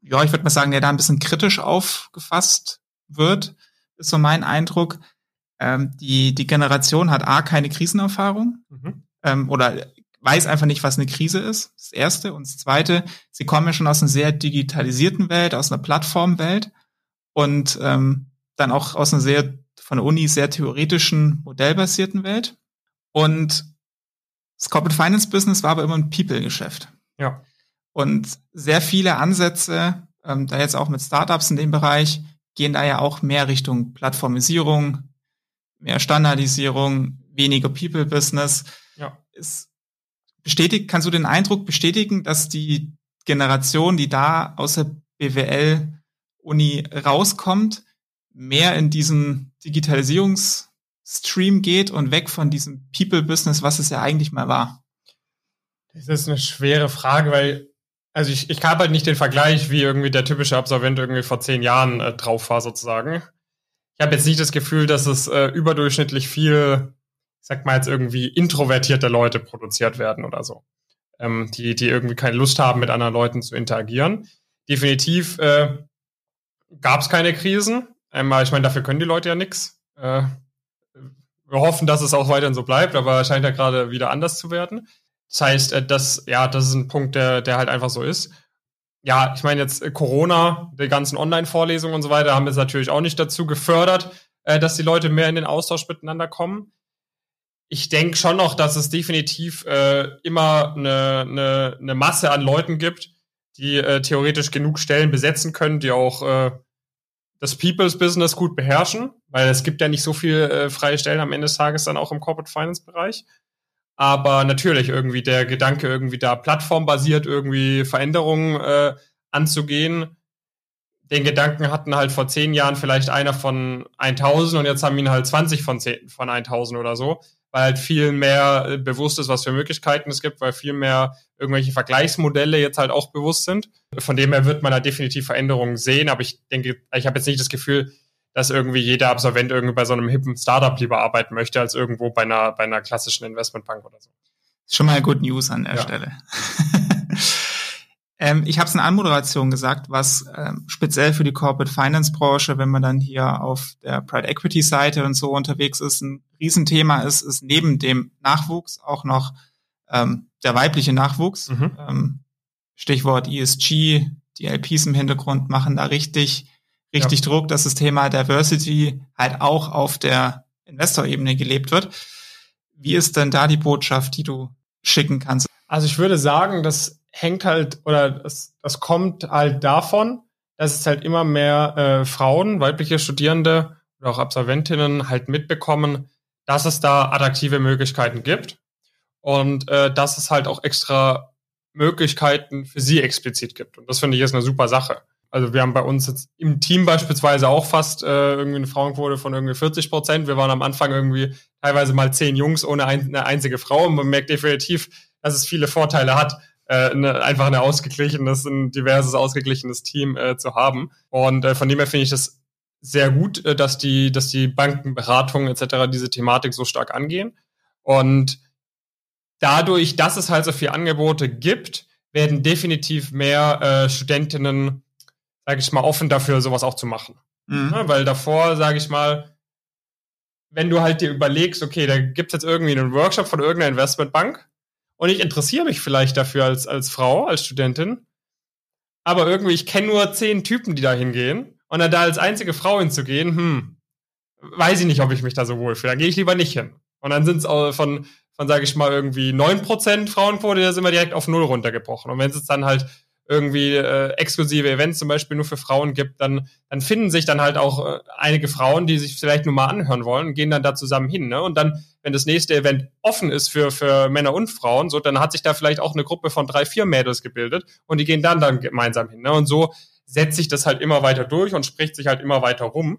[SPEAKER 2] ja, ich würde mal sagen, der da ein bisschen kritisch aufgefasst wird, ist so mein Eindruck, ähm, die, die Generation hat A, keine Krisenerfahrung mhm. ähm, oder weiß einfach nicht, was eine Krise ist. Das Erste. Und das Zweite, sie kommen ja schon aus einer sehr digitalisierten Welt, aus einer Plattformwelt und ähm, dann auch aus einer sehr von der Uni sehr theoretischen, modellbasierten Welt. Und das Corporate Finance Business war aber immer ein People-Geschäft.
[SPEAKER 1] Ja.
[SPEAKER 2] Und sehr viele Ansätze, ähm, da jetzt auch mit Startups in dem Bereich, gehen da ja auch mehr Richtung Plattformisierung, mehr Standardisierung, weniger People-Business.
[SPEAKER 1] Ja.
[SPEAKER 2] Ist bestätigt, kannst du den Eindruck bestätigen, dass die Generation, die da aus der BWL-Uni rauskommt, mehr in diesen Digitalisierungsstream geht und weg von diesem People-Business, was es ja eigentlich mal war?
[SPEAKER 1] Das ist eine schwere Frage, weil also ich, ich habe halt nicht den Vergleich, wie irgendwie der typische Absolvent irgendwie vor zehn Jahren äh, drauf war, sozusagen ich habe jetzt nicht das Gefühl, dass es äh, überdurchschnittlich viel, ich sag mal jetzt irgendwie introvertierte Leute produziert werden oder so. Ähm, die, die irgendwie keine Lust haben, mit anderen Leuten zu interagieren. Definitiv äh, gab es keine Krisen. Einmal, ich meine, dafür können die Leute ja nichts. Äh, wir hoffen, dass es auch weiterhin so bleibt, aber es scheint ja gerade wieder anders zu werden. Das heißt, äh, das, ja, das ist ein Punkt, der, der halt einfach so ist. Ja, ich meine jetzt äh, Corona, die ganzen Online-Vorlesungen und so weiter haben jetzt natürlich auch nicht dazu gefördert, äh, dass die Leute mehr in den Austausch miteinander kommen. Ich denke schon noch, dass es definitiv äh, immer eine, eine, eine Masse an Leuten gibt, die äh, theoretisch genug Stellen besetzen können, die auch äh, das People's Business gut beherrschen, weil es gibt ja nicht so viele äh, freie Stellen am Ende des Tages dann auch im Corporate Finance Bereich. Aber natürlich irgendwie der Gedanke, irgendwie da plattformbasiert irgendwie Veränderungen äh, anzugehen. Den Gedanken hatten halt vor zehn Jahren vielleicht einer von 1000 und jetzt haben ihn halt 20 von, 10, von 1000 oder so, weil halt viel mehr äh, bewusst ist, was für Möglichkeiten es gibt, weil viel mehr irgendwelche Vergleichsmodelle jetzt halt auch bewusst sind. Von dem her wird man da definitiv Veränderungen sehen, aber ich denke, ich habe jetzt nicht das Gefühl, dass irgendwie jeder Absolvent irgendwie bei so einem hippen Startup lieber arbeiten möchte, als irgendwo bei einer, bei einer klassischen Investmentbank oder so.
[SPEAKER 2] Schon mal Good News an der ja. Stelle. [LAUGHS] ähm, ich habe es in Anmoderation gesagt, was ähm, speziell für die Corporate Finance Branche, wenn man dann hier auf der Private Equity Seite und so unterwegs ist, ein Riesenthema ist, ist neben dem Nachwuchs auch noch ähm, der weibliche Nachwuchs. Mhm. Ähm, Stichwort ESG, die LPs im Hintergrund machen da richtig richtig ja. Druck, dass das Thema Diversity halt auch auf der Investorebene gelebt wird. Wie ist denn da die Botschaft, die du schicken kannst?
[SPEAKER 1] Also ich würde sagen, das hängt halt oder das, das kommt halt davon, dass es halt immer mehr äh, Frauen, weibliche Studierende oder auch Absolventinnen halt mitbekommen, dass es da attraktive Möglichkeiten gibt und äh, dass es halt auch extra Möglichkeiten für sie explizit gibt. Und das finde ich ist eine super Sache. Also wir haben bei uns jetzt im Team beispielsweise auch fast äh, irgendwie eine Frauenquote von irgendwie 40 Prozent. Wir waren am Anfang irgendwie teilweise mal zehn Jungs ohne ein, eine einzige Frau. Und man merkt definitiv, dass es viele Vorteile hat, äh, einfach ein ausgeglichenes, ein diverses, ausgeglichenes Team äh, zu haben. Und äh, von dem her finde ich das sehr gut, äh, dass die, dass die Bankenberatungen etc. diese Thematik so stark angehen. Und dadurch, dass es halt so viele Angebote gibt, werden definitiv mehr äh, Studentinnen sage ich mal, offen dafür, sowas auch zu machen. Mhm. Ja, weil davor, sage ich mal, wenn du halt dir überlegst, okay, da gibt's jetzt irgendwie einen Workshop von irgendeiner Investmentbank und ich interessiere mich vielleicht dafür als, als Frau, als Studentin, aber irgendwie, ich kenne nur zehn Typen, die da hingehen und dann da als einzige Frau hinzugehen, hm, weiß ich nicht, ob ich mich da so wohlfühle. Dann gehe ich lieber nicht hin. Und dann sind es von, von sage ich mal, irgendwie neun Prozent Frauenquote, da sind wir direkt auf null runtergebrochen. Und wenn es dann halt irgendwie äh, exklusive Events zum Beispiel nur für Frauen gibt, dann, dann finden sich dann halt auch äh, einige Frauen, die sich vielleicht nur mal anhören wollen, gehen dann da zusammen hin. Ne? Und dann, wenn das nächste Event offen ist für, für Männer und Frauen, so, dann hat sich da vielleicht auch eine Gruppe von drei, vier Mädels gebildet und die gehen dann dann gemeinsam hin. Ne? Und so setzt sich das halt immer weiter durch und spricht sich halt immer weiter rum.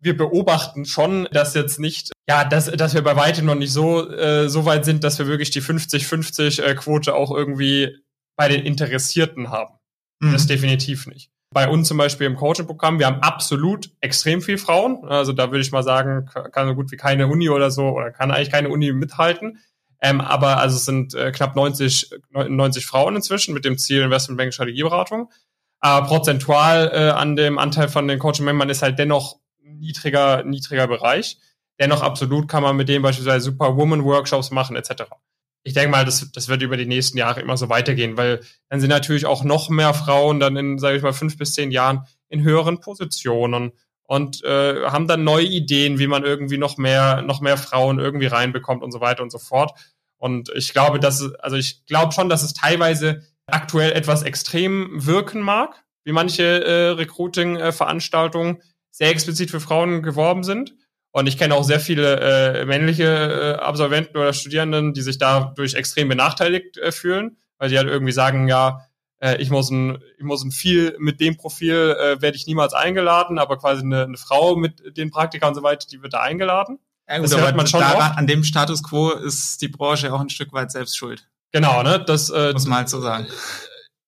[SPEAKER 1] Wir beobachten schon, dass jetzt nicht, ja, dass, dass wir bei weitem noch nicht so, äh, so weit sind, dass wir wirklich die 50-50 äh, auch irgendwie bei den Interessierten haben. Mhm. Das definitiv nicht. Bei uns zum Beispiel im Coaching-Programm, wir haben absolut extrem viel Frauen. Also da würde ich mal sagen, kann so gut wie keine Uni oder so, oder kann eigentlich keine Uni mithalten. Ähm, aber also es sind äh, knapp 90, 90 Frauen inzwischen mit dem Ziel Investmentbank Strategieberatung. Aber prozentual äh, an dem Anteil von den Coaching-Membern ist halt dennoch niedriger, niedriger Bereich. Dennoch absolut kann man mit dem beispielsweise Superwoman-Workshops machen etc ich denke mal, das, das wird über die nächsten Jahre immer so weitergehen, weil dann sind natürlich auch noch mehr Frauen dann in, sage ich mal, fünf bis zehn Jahren in höheren Positionen und äh, haben dann neue Ideen, wie man irgendwie noch mehr, noch mehr Frauen irgendwie reinbekommt und so weiter und so fort. Und ich glaube, dass also ich glaube schon, dass es teilweise aktuell etwas extrem wirken mag, wie manche äh, Recruiting-Veranstaltungen sehr explizit für Frauen geworben sind. Und ich kenne auch sehr viele äh, männliche äh, Absolventen oder Studierenden, die sich dadurch extrem benachteiligt äh, fühlen, weil die halt irgendwie sagen, ja, äh, ich muss ein, ich muss ein viel mit dem Profil äh, werde ich niemals eingeladen, aber quasi eine, eine Frau mit den Praktika und so weiter, die wird da eingeladen.
[SPEAKER 2] Ja, gut, das hört man schon daran, An dem Status quo ist die Branche auch ein Stück weit selbst schuld.
[SPEAKER 1] Genau, ne? Das
[SPEAKER 2] äh, muss man halt so sagen.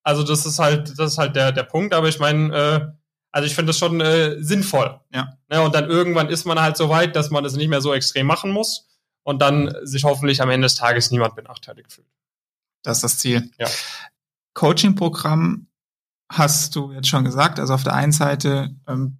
[SPEAKER 1] Also das ist halt, das ist halt der der Punkt. Aber ich meine, äh, also ich finde das schon äh, sinnvoll. Ja. Ne, und dann irgendwann ist man halt so weit, dass man das nicht mehr so extrem machen muss und dann sich hoffentlich am Ende des Tages niemand benachteiligt fühlt.
[SPEAKER 2] Das ist das Ziel. Ja. Coaching-Programm hast du jetzt schon gesagt. Also auf der einen Seite ähm,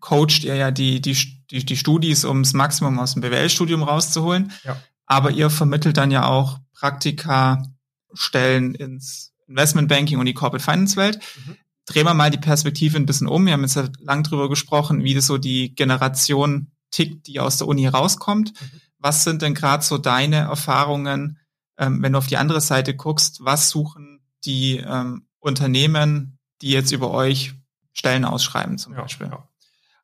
[SPEAKER 2] coacht ihr ja die, die, die, die Studis, um das Maximum aus dem BWL-Studium rauszuholen. Ja. aber ihr vermittelt dann ja auch Praktika-Stellen ins Investmentbanking und die Corporate Finance Welt. Mhm. Drehen wir mal die Perspektive ein bisschen um. Wir haben jetzt ja lang drüber gesprochen, wie das so die Generation tickt, die aus der Uni rauskommt. Mhm. Was sind denn gerade so deine Erfahrungen, ähm, wenn du auf die andere Seite guckst? Was suchen die ähm, Unternehmen, die jetzt über euch Stellen ausschreiben zum ja, Beispiel? Ja.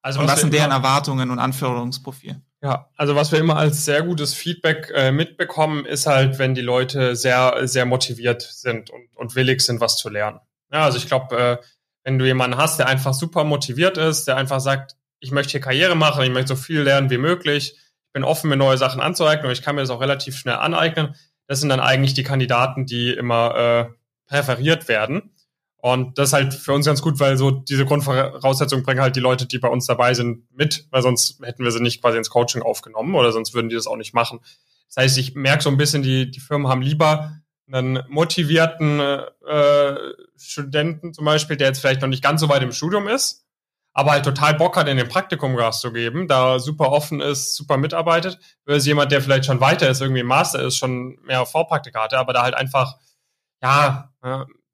[SPEAKER 2] Also und was, was sind deren Erwartungen und Anforderungsprofil?
[SPEAKER 1] Ja, also was wir immer als sehr gutes Feedback äh, mitbekommen, ist halt, wenn die Leute sehr, sehr motiviert sind und, und willig sind, was zu lernen. Ja, also ich glaube, äh, wenn du jemanden hast, der einfach super motiviert ist, der einfach sagt, ich möchte hier Karriere machen, ich möchte so viel lernen wie möglich, ich bin offen, mir neue Sachen anzueignen und ich kann mir das auch relativ schnell aneignen, das sind dann eigentlich die Kandidaten, die immer äh, präferiert werden. Und das ist halt für uns ganz gut, weil so diese Grundvoraussetzungen bringen halt die Leute, die bei uns dabei sind, mit, weil sonst hätten wir sie nicht quasi ins Coaching aufgenommen oder sonst würden die das auch nicht machen. Das heißt, ich merke so ein bisschen, die, die Firmen haben lieber einen motivierten äh, Studenten zum Beispiel, der jetzt vielleicht noch nicht ganz so weit im Studium ist, aber halt total Bock hat, in den Praktikum Gas zu geben, da super offen ist, super mitarbeitet, versus jemand, der vielleicht schon weiter ist, irgendwie Master ist, schon mehr Vorpraktika hatte, aber da halt einfach, ja,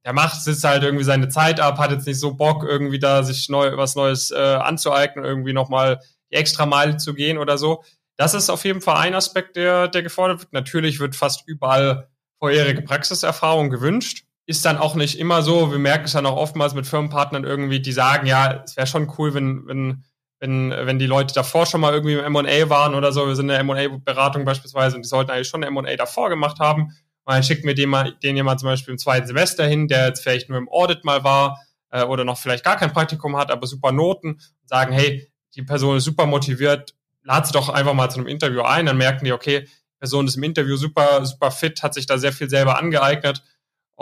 [SPEAKER 1] der macht, sitzt halt irgendwie seine Zeit ab, hat jetzt nicht so Bock, irgendwie da sich neu, was Neues äh, anzueignen, irgendwie nochmal die extra Meile zu gehen oder so. Das ist auf jeden Fall ein Aspekt, der, der gefordert wird. Natürlich wird fast überall vorherige Praxiserfahrung gewünscht. Ist dann auch nicht immer so. Wir merken es dann auch oftmals mit Firmenpartnern irgendwie, die sagen, ja, es wäre schon cool, wenn, wenn, wenn, wenn die Leute davor schon mal irgendwie im M&A waren oder so. Wir sind in der M&A-Beratung beispielsweise und die sollten eigentlich schon M&A davor gemacht haben und dann schickt mir den, mal, den jemand zum Beispiel im zweiten Semester hin, der jetzt vielleicht nur im Audit mal war äh, oder noch vielleicht gar kein Praktikum hat, aber super Noten und sagen, hey, die Person ist super motiviert, lad sie doch einfach mal zu einem Interview ein, dann merken die, okay, Person ist im Interview super, super fit, hat sich da sehr viel selber angeeignet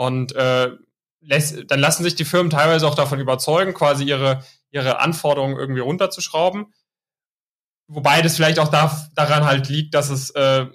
[SPEAKER 1] und äh, lässt, dann lassen sich die Firmen teilweise auch davon überzeugen, quasi ihre, ihre Anforderungen irgendwie runterzuschrauben. Wobei das vielleicht auch da, daran halt liegt, dass es äh,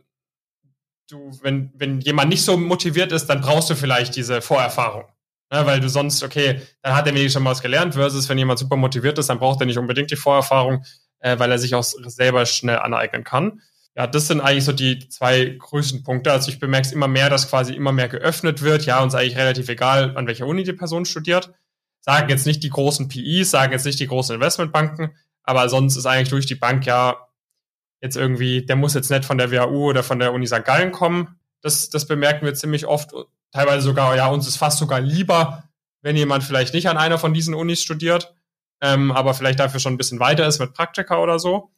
[SPEAKER 1] du, wenn, wenn jemand nicht so motiviert ist, dann brauchst du vielleicht diese Vorerfahrung. Ne, weil du sonst, okay, dann hat er wenigstens schon mal was gelernt, versus wenn jemand super motiviert ist, dann braucht er nicht unbedingt die Vorerfahrung, äh, weil er sich auch selber schnell aneignen kann. Ja, das sind eigentlich so die zwei größten Punkte. Also ich bemerke es immer mehr, dass quasi immer mehr geöffnet wird. Ja, uns eigentlich relativ egal, an welcher Uni die Person studiert. Sagen jetzt nicht die großen PIs, sagen jetzt nicht die großen Investmentbanken, aber sonst ist eigentlich durch die Bank ja jetzt irgendwie, der muss jetzt nicht von der WHU oder von der Uni St. Gallen kommen. Das, das bemerken wir ziemlich oft. Teilweise sogar, ja, uns ist fast sogar lieber, wenn jemand vielleicht nicht an einer von diesen Unis studiert, ähm, aber vielleicht dafür schon ein bisschen weiter ist mit Praktika oder so.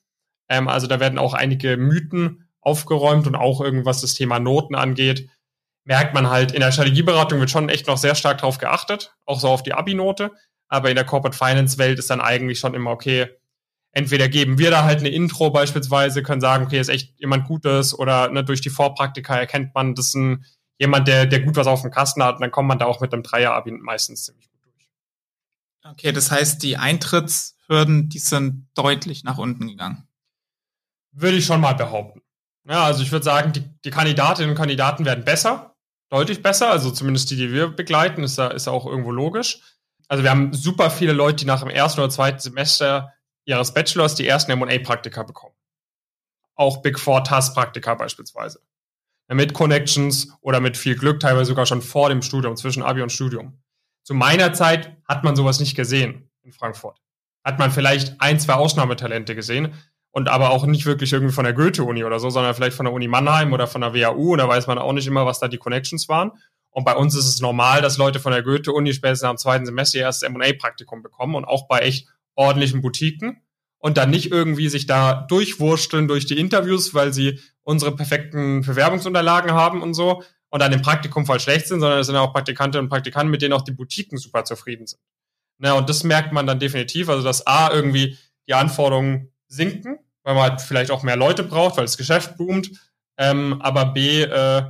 [SPEAKER 1] Ähm, also da werden auch einige Mythen aufgeräumt und auch irgendwas das Thema Noten angeht, merkt man halt, in der Strategieberatung wird schon echt noch sehr stark drauf geachtet, auch so auf die Abi-Note. Aber in der Corporate Finance Welt ist dann eigentlich schon immer okay, entweder geben wir da halt eine Intro beispielsweise, können sagen, okay, ist echt jemand Gutes oder ne, durch die Vorpraktika erkennt man, das ist ein, jemand, der, der gut was auf dem Kasten hat und dann kommt man da auch mit einem Dreier-Abi meistens ziemlich gut durch.
[SPEAKER 2] Okay, das heißt, die Eintrittshürden, die sind deutlich nach unten gegangen.
[SPEAKER 1] Würde ich schon mal behaupten. Ja, also ich würde sagen, die, die Kandidatinnen und Kandidaten werden besser, deutlich besser, also zumindest die, die wir begleiten, ist ja, ist ja auch irgendwo logisch. Also wir haben super viele Leute, die nach dem ersten oder zweiten Semester ihres Bachelors die ersten M&A-Praktika bekommen. Auch Big Four TAS-Praktika beispielsweise. Mit Connections oder mit viel Glück, teilweise sogar schon vor dem Studium, zwischen Abi und Studium. Zu meiner Zeit hat man sowas nicht gesehen in Frankfurt. Hat man vielleicht ein, zwei Ausnahmetalente gesehen und aber auch nicht wirklich irgendwie von der Goethe-Uni oder so, sondern vielleicht von der Uni Mannheim oder von der WAU. Da weiß man auch nicht immer, was da die Connections waren. Und bei uns ist es normal, dass Leute von der Goethe-Uni spätestens am zweiten Semester erst M&A-Praktikum bekommen und auch bei echt ordentlichen Boutiquen und dann nicht irgendwie sich da durchwursteln durch die Interviews, weil sie unsere perfekten Bewerbungsunterlagen haben und so und dann im Praktikum voll schlecht sind, sondern es sind auch Praktikantinnen und Praktikanten, mit denen auch die Boutiquen super zufrieden sind. Na, und das merkt man dann definitiv, also dass A, irgendwie die Anforderungen sinken, weil man halt vielleicht auch mehr Leute braucht, weil das Geschäft boomt, ähm, aber B, äh,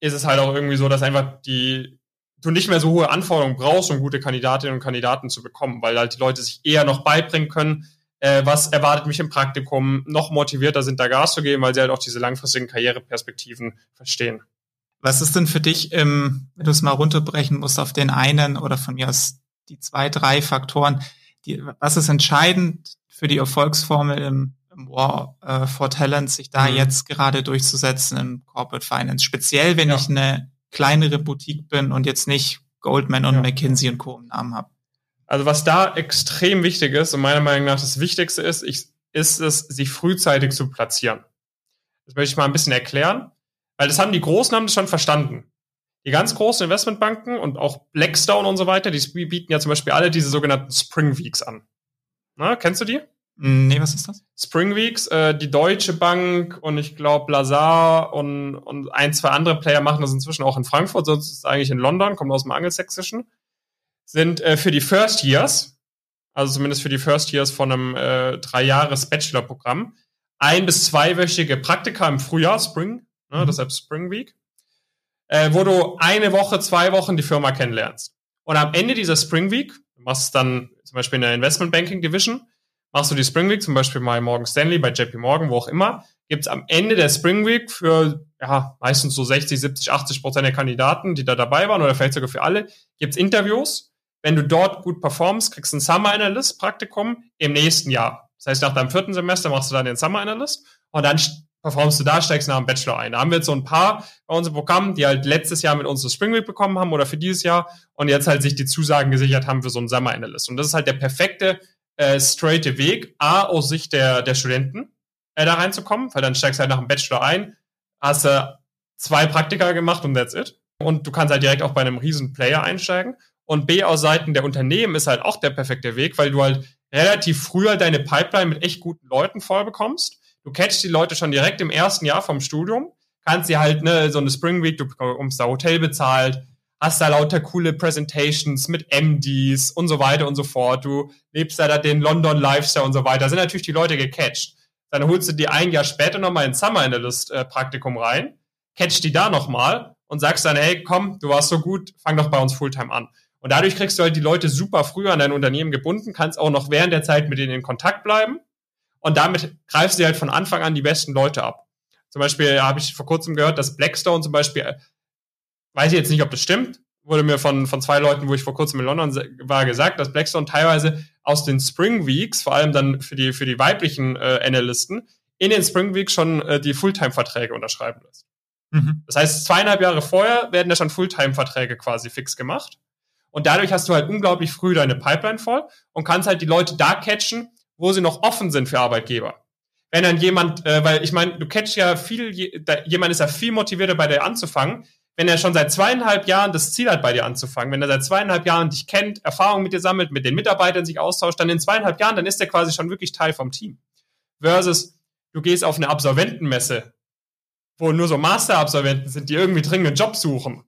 [SPEAKER 1] ist es halt auch irgendwie so, dass einfach die du nicht mehr so hohe Anforderungen brauchst, um gute Kandidatinnen und Kandidaten zu bekommen, weil halt die Leute sich eher noch beibringen können, äh, was erwartet mich im Praktikum, noch motivierter sind, da Gas zu geben, weil sie halt auch diese langfristigen Karriereperspektiven verstehen.
[SPEAKER 2] Was ist denn für dich, ähm, wenn du es mal runterbrechen musst auf den einen oder von mir aus die zwei, drei Faktoren, die, was ist entscheidend für die Erfolgsformel im, War äh, for Talent, sich da mhm. jetzt gerade durchzusetzen im Corporate Finance. Speziell, wenn ja. ich eine kleinere Boutique bin und jetzt nicht Goldman und ja. McKinsey und Co. im Namen habe.
[SPEAKER 1] Also was da extrem wichtig ist und meiner Meinung nach das Wichtigste ist, ich, ist es, sich frühzeitig zu platzieren. Das möchte ich mal ein bisschen erklären, weil das haben die Großen haben das schon verstanden. Die ganz großen Investmentbanken und auch Blackstone und so weiter, die bieten ja zum Beispiel alle diese sogenannten Spring Weeks an. Na, kennst du die?
[SPEAKER 2] Nee, was ist das?
[SPEAKER 1] Spring Weeks, äh, die Deutsche Bank und ich glaube Lazar und, und ein, zwei andere Player machen das inzwischen auch in Frankfurt, sonst ist es eigentlich in London, kommt aus dem Angelsächsischen, sind äh, für die First Years, also zumindest für die First Years von einem äh, drei Jahres Bachelor-Programm, ein- bis zweiwöchige Praktika im Frühjahr, Spring, ne, mhm. deshalb Spring Week, äh, wo du eine Woche, zwei Wochen die Firma kennenlernst. Und am Ende dieser Spring Week, machst dann zum Beispiel in der Investment Banking Division, machst du die Spring Week, zum Beispiel bei Morgan Stanley, bei JP Morgan, wo auch immer, gibt's am Ende der Spring Week für ja, meistens so 60, 70, 80 Prozent der Kandidaten, die da dabei waren, oder vielleicht sogar für alle, gibt's Interviews. Wenn du dort gut performst, kriegst du ein Summer Analyst Praktikum im nächsten Jahr. Das heißt, nach deinem vierten Semester machst du dann den Summer Analyst und dann performst du da, steigst nach dem Bachelor ein. Da haben wir jetzt so ein paar bei unserem Programm, die halt letztes Jahr mit uns das Spring Week bekommen haben oder für dieses Jahr und jetzt halt sich die Zusagen gesichert haben für so einen Summer Analyst. Und das ist halt der perfekte äh, straighte Weg, A, aus Sicht der, der Studenten äh, da reinzukommen, weil dann steigst du halt nach dem Bachelor ein, hast äh, zwei Praktika gemacht und that's it. Und du kannst halt direkt auch bei einem riesen Player einsteigen. Und B, aus Seiten der Unternehmen ist halt auch der perfekte Weg, weil du halt relativ früher deine Pipeline mit echt guten Leuten voll bekommst. Du catchst die Leute schon direkt im ersten Jahr vom Studium, kannst sie halt, ne, so eine Spring Week, du bekommst da Hotel bezahlt, hast da lauter coole Presentations mit MDs und so weiter und so fort. Du lebst da den London Lifestyle und so weiter. Da sind natürlich die Leute gecatcht. Dann holst du die ein Jahr später nochmal in Summer Analyst äh, Praktikum rein, catch die da nochmal und sagst dann, hey, komm, du warst so gut, fang doch bei uns Fulltime an. Und dadurch kriegst du halt die Leute super früh an dein Unternehmen gebunden, kannst auch noch während der Zeit mit denen in Kontakt bleiben und damit greifst du halt von Anfang an die besten Leute ab. Zum Beispiel habe ich vor kurzem gehört, dass Blackstone zum Beispiel weiß ich jetzt nicht, ob das stimmt, wurde mir von, von zwei Leuten, wo ich vor kurzem in London war, gesagt, dass Blackstone teilweise aus den Spring Weeks, vor allem dann für die, für die weiblichen äh, Analysten, in den Spring Weeks schon äh, die Fulltime-Verträge unterschreiben lässt. Mhm. Das heißt, zweieinhalb Jahre vorher werden da schon Fulltime-Verträge quasi fix gemacht. Und dadurch hast du halt unglaublich früh deine Pipeline voll und kannst halt die Leute da catchen, wo sie noch offen sind für Arbeitgeber. Wenn dann jemand, äh, weil ich meine, du catch ja viel, jemand ist ja viel motivierter bei dir anzufangen, wenn er schon seit zweieinhalb Jahren das Ziel hat, bei dir anzufangen, wenn er seit zweieinhalb Jahren dich kennt, Erfahrung mit dir sammelt, mit den Mitarbeitern sich austauscht, dann in zweieinhalb Jahren, dann ist er quasi schon wirklich Teil vom Team. Versus, du gehst auf eine Absolventenmesse, wo nur so Masterabsolventen sind, die irgendwie dringend einen Job suchen.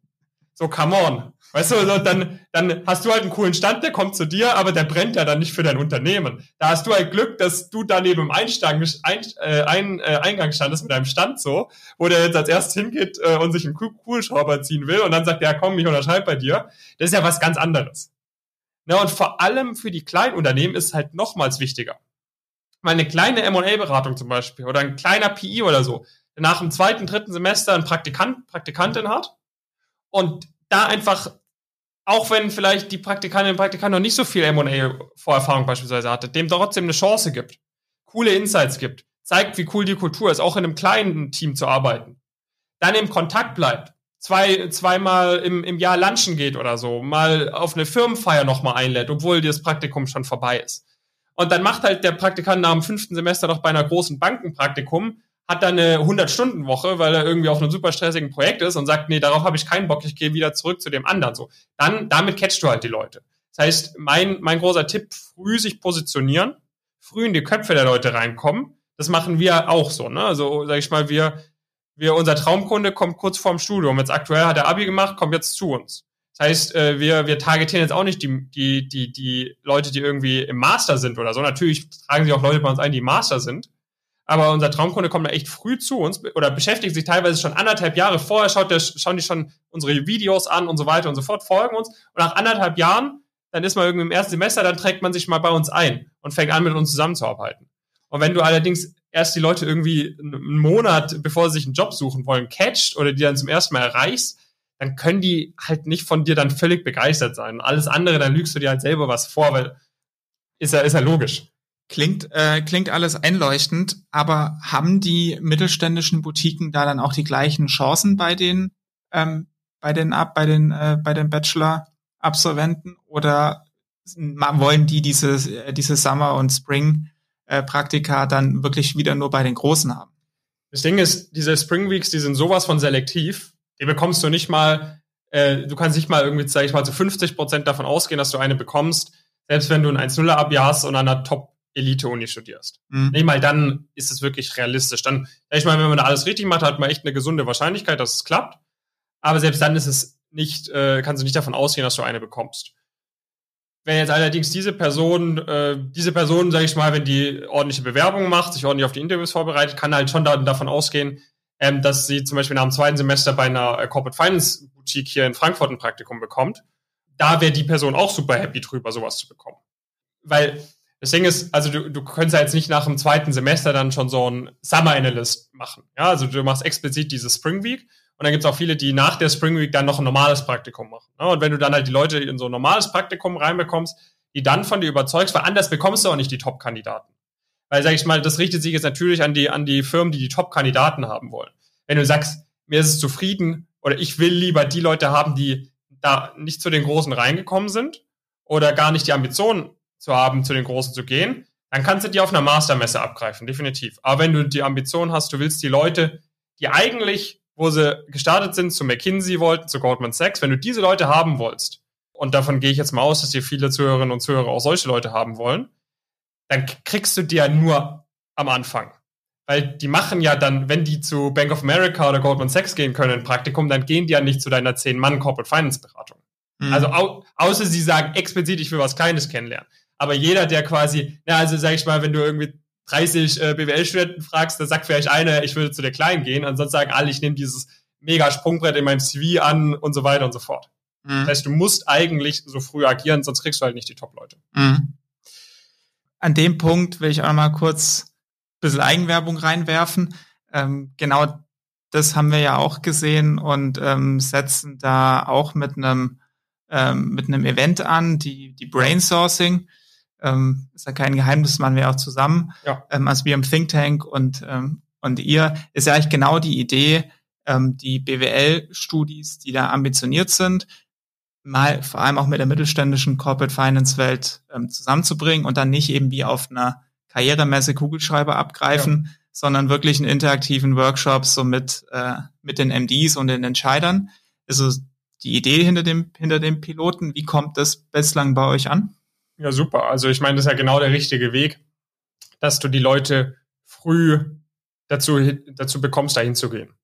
[SPEAKER 1] So, come on. Weißt du, dann, dann hast du halt einen coolen Stand, der kommt zu dir, aber der brennt ja dann nicht für dein Unternehmen. Da hast du halt Glück, dass du da neben dem Einstang, ein, äh, ein, äh, Eingang standest mit deinem Stand so, wo der jetzt als erstes hingeht äh, und sich einen Kugelschrauber ziehen will und dann sagt, ja komm, ich unterschreibe bei dir. Das ist ja was ganz anderes. Na, und vor allem für die kleinen Unternehmen ist es halt nochmals wichtiger. Weil eine kleine M&A-Beratung zum Beispiel oder ein kleiner PI oder so, der nach dem zweiten, dritten Semester einen Praktikant, Praktikantin hat und da einfach auch wenn vielleicht die Praktikantin und Praktikant noch nicht so viel M&A-Vorerfahrung beispielsweise hatte, dem trotzdem eine Chance gibt, coole Insights gibt, zeigt, wie cool die Kultur ist, auch in einem kleinen Team zu arbeiten, dann im Kontakt bleibt, zwei, zweimal im, im Jahr lunchen geht oder so, mal auf eine Firmenfeier nochmal einlädt, obwohl das Praktikum schon vorbei ist. Und dann macht halt der Praktikant nach dem fünften Semester noch bei einer großen Bankenpraktikum hat dann eine 100-Stunden-Woche, weil er irgendwie auf einem super stressigen Projekt ist und sagt, nee, darauf habe ich keinen Bock, ich gehe wieder zurück zu dem anderen. So, dann damit catchst du halt die Leute. Das heißt, mein mein großer Tipp: früh sich positionieren, früh in die Köpfe der Leute reinkommen. Das machen wir auch so. Ne? Also sage ich mal, wir wir unser Traumkunde kommt kurz vorm Studium. Jetzt aktuell hat er Abi gemacht, kommt jetzt zu uns. Das heißt, äh, wir, wir targetieren jetzt auch nicht die, die, die, die Leute, die irgendwie im Master sind oder so. Natürlich tragen sich auch Leute bei uns ein, die Master sind. Aber unser Traumkunde kommt da echt früh zu uns oder beschäftigt sich teilweise schon anderthalb Jahre vorher, schaut der, schauen die schon unsere Videos an und so weiter und so fort, folgen uns. Und nach anderthalb Jahren, dann ist man irgendwie im ersten Semester, dann trägt man sich mal bei uns ein und fängt an, mit uns zusammenzuarbeiten. Und wenn du allerdings erst die Leute irgendwie einen Monat, bevor sie sich einen Job suchen wollen, catcht oder die dann zum ersten Mal erreichst, dann können die halt nicht von dir dann völlig begeistert sein. Und alles andere, dann lügst du dir halt selber was vor, weil ist ja, ist ja logisch
[SPEAKER 2] Klingt, äh, klingt alles einleuchtend, aber haben die mittelständischen Boutiquen da dann auch die gleichen Chancen bei den, ähm, bei den, bei den, äh, bei den Bachelor-Absolventen? Oder wollen die diese, äh, diese Summer- und Spring-Praktika dann wirklich wieder nur bei den Großen haben?
[SPEAKER 1] Das Ding ist, diese Spring Weeks, die sind sowas von selektiv, die bekommst du nicht mal, äh, du kannst nicht mal irgendwie, sag ich mal, zu 50 Prozent davon ausgehen, dass du eine bekommst, selbst wenn du ein 1-0-Abi hast und an einer Top-Elite-Uni studierst. Mhm. Nicht mal dann ist es wirklich realistisch. Dann, ich meine, wenn man da alles richtig macht, hat man echt eine gesunde Wahrscheinlichkeit, dass es klappt. Aber selbst dann ist es nicht, äh, kannst du nicht davon ausgehen, dass du eine bekommst. Wenn jetzt allerdings diese Person, äh, diese Person, sage ich mal, wenn die ordentliche Bewerbungen macht, sich ordentlich auf die Interviews vorbereitet, kann halt schon da, davon ausgehen, ähm, dass sie zum Beispiel nach dem zweiten Semester bei einer äh, Corporate Finance Boutique hier in Frankfurt ein Praktikum bekommt. Da wäre die Person auch super happy drüber, sowas zu bekommen. Weil das Ding ist, also du, du könntest ja jetzt nicht nach dem zweiten Semester dann schon so ein Summer Analyst machen. Ja, also du machst explizit diese Spring Week und dann gibt es auch viele, die nach der Spring Week dann noch ein normales Praktikum machen. Ne? Und wenn du dann halt die Leute in so ein normales Praktikum reinbekommst, die dann von dir überzeugst, weil anders bekommst du auch nicht die Top-Kandidaten. Weil, sag ich mal, das richtet sich jetzt natürlich an die, an die Firmen, die die Top-Kandidaten haben wollen. Wenn du sagst, mir ist es zufrieden oder ich will lieber die Leute haben, die da nicht zu den Großen reingekommen sind oder gar nicht die Ambitionen zu haben, zu den Großen zu gehen, dann kannst du die auf einer Mastermesse abgreifen, definitiv. Aber wenn du die Ambition hast, du willst die Leute, die eigentlich wo sie gestartet sind, zu McKinsey wollten, zu Goldman Sachs, wenn du diese Leute haben wolltest, und davon gehe ich jetzt mal aus, dass hier viele Zuhörerinnen und Zuhörer auch solche Leute haben wollen, dann kriegst du die ja nur am Anfang. Weil die machen ja dann, wenn die zu Bank of America oder Goldman Sachs gehen können in Praktikum, dann gehen die ja nicht zu deiner 10-Mann-Corporate-Finance-Beratung. Mhm. Also au außer sie sagen explizit, ich will was Kleines kennenlernen. Aber jeder, der quasi, na, also sag ich mal, wenn du irgendwie 30 äh, BWL-Studenten fragst, da sagt vielleicht einer, ich würde zu der Kleinen gehen. Ansonsten sagen alle, ich nehme dieses mega Sprungbrett in meinem CV an und so weiter und so fort. Mhm. Das heißt, du musst eigentlich so früh agieren, sonst kriegst du halt nicht die Top-Leute. Mhm.
[SPEAKER 2] An dem Punkt will ich auch noch mal kurz ein bisschen Eigenwerbung reinwerfen. Ähm, genau das haben wir ja auch gesehen und ähm, setzen da auch mit einem ähm, mit einem Event an, die die Brain Sourcing ähm, ist ja kein Geheimnis, machen wir auch zusammen. Ja. Ähm, also wir im Think Tank und, ähm, und ihr, ist ja eigentlich genau die Idee, ähm, die BWL-Studis, die da ambitioniert sind, mal vor allem auch mit der mittelständischen Corporate Finance Welt ähm, zusammenzubringen und dann nicht eben wie auf einer Karrieremesse Kugelschreiber abgreifen, ja. sondern wirklich einen interaktiven Workshop so mit, äh, mit den MDs und den Entscheidern. Also die Idee hinter dem, hinter dem Piloten, wie kommt das bislang bei euch an?
[SPEAKER 1] Ja, super. Also ich meine, das ist ja genau der richtige Weg, dass du die Leute früh dazu, dazu bekommst, dahin zu gehen.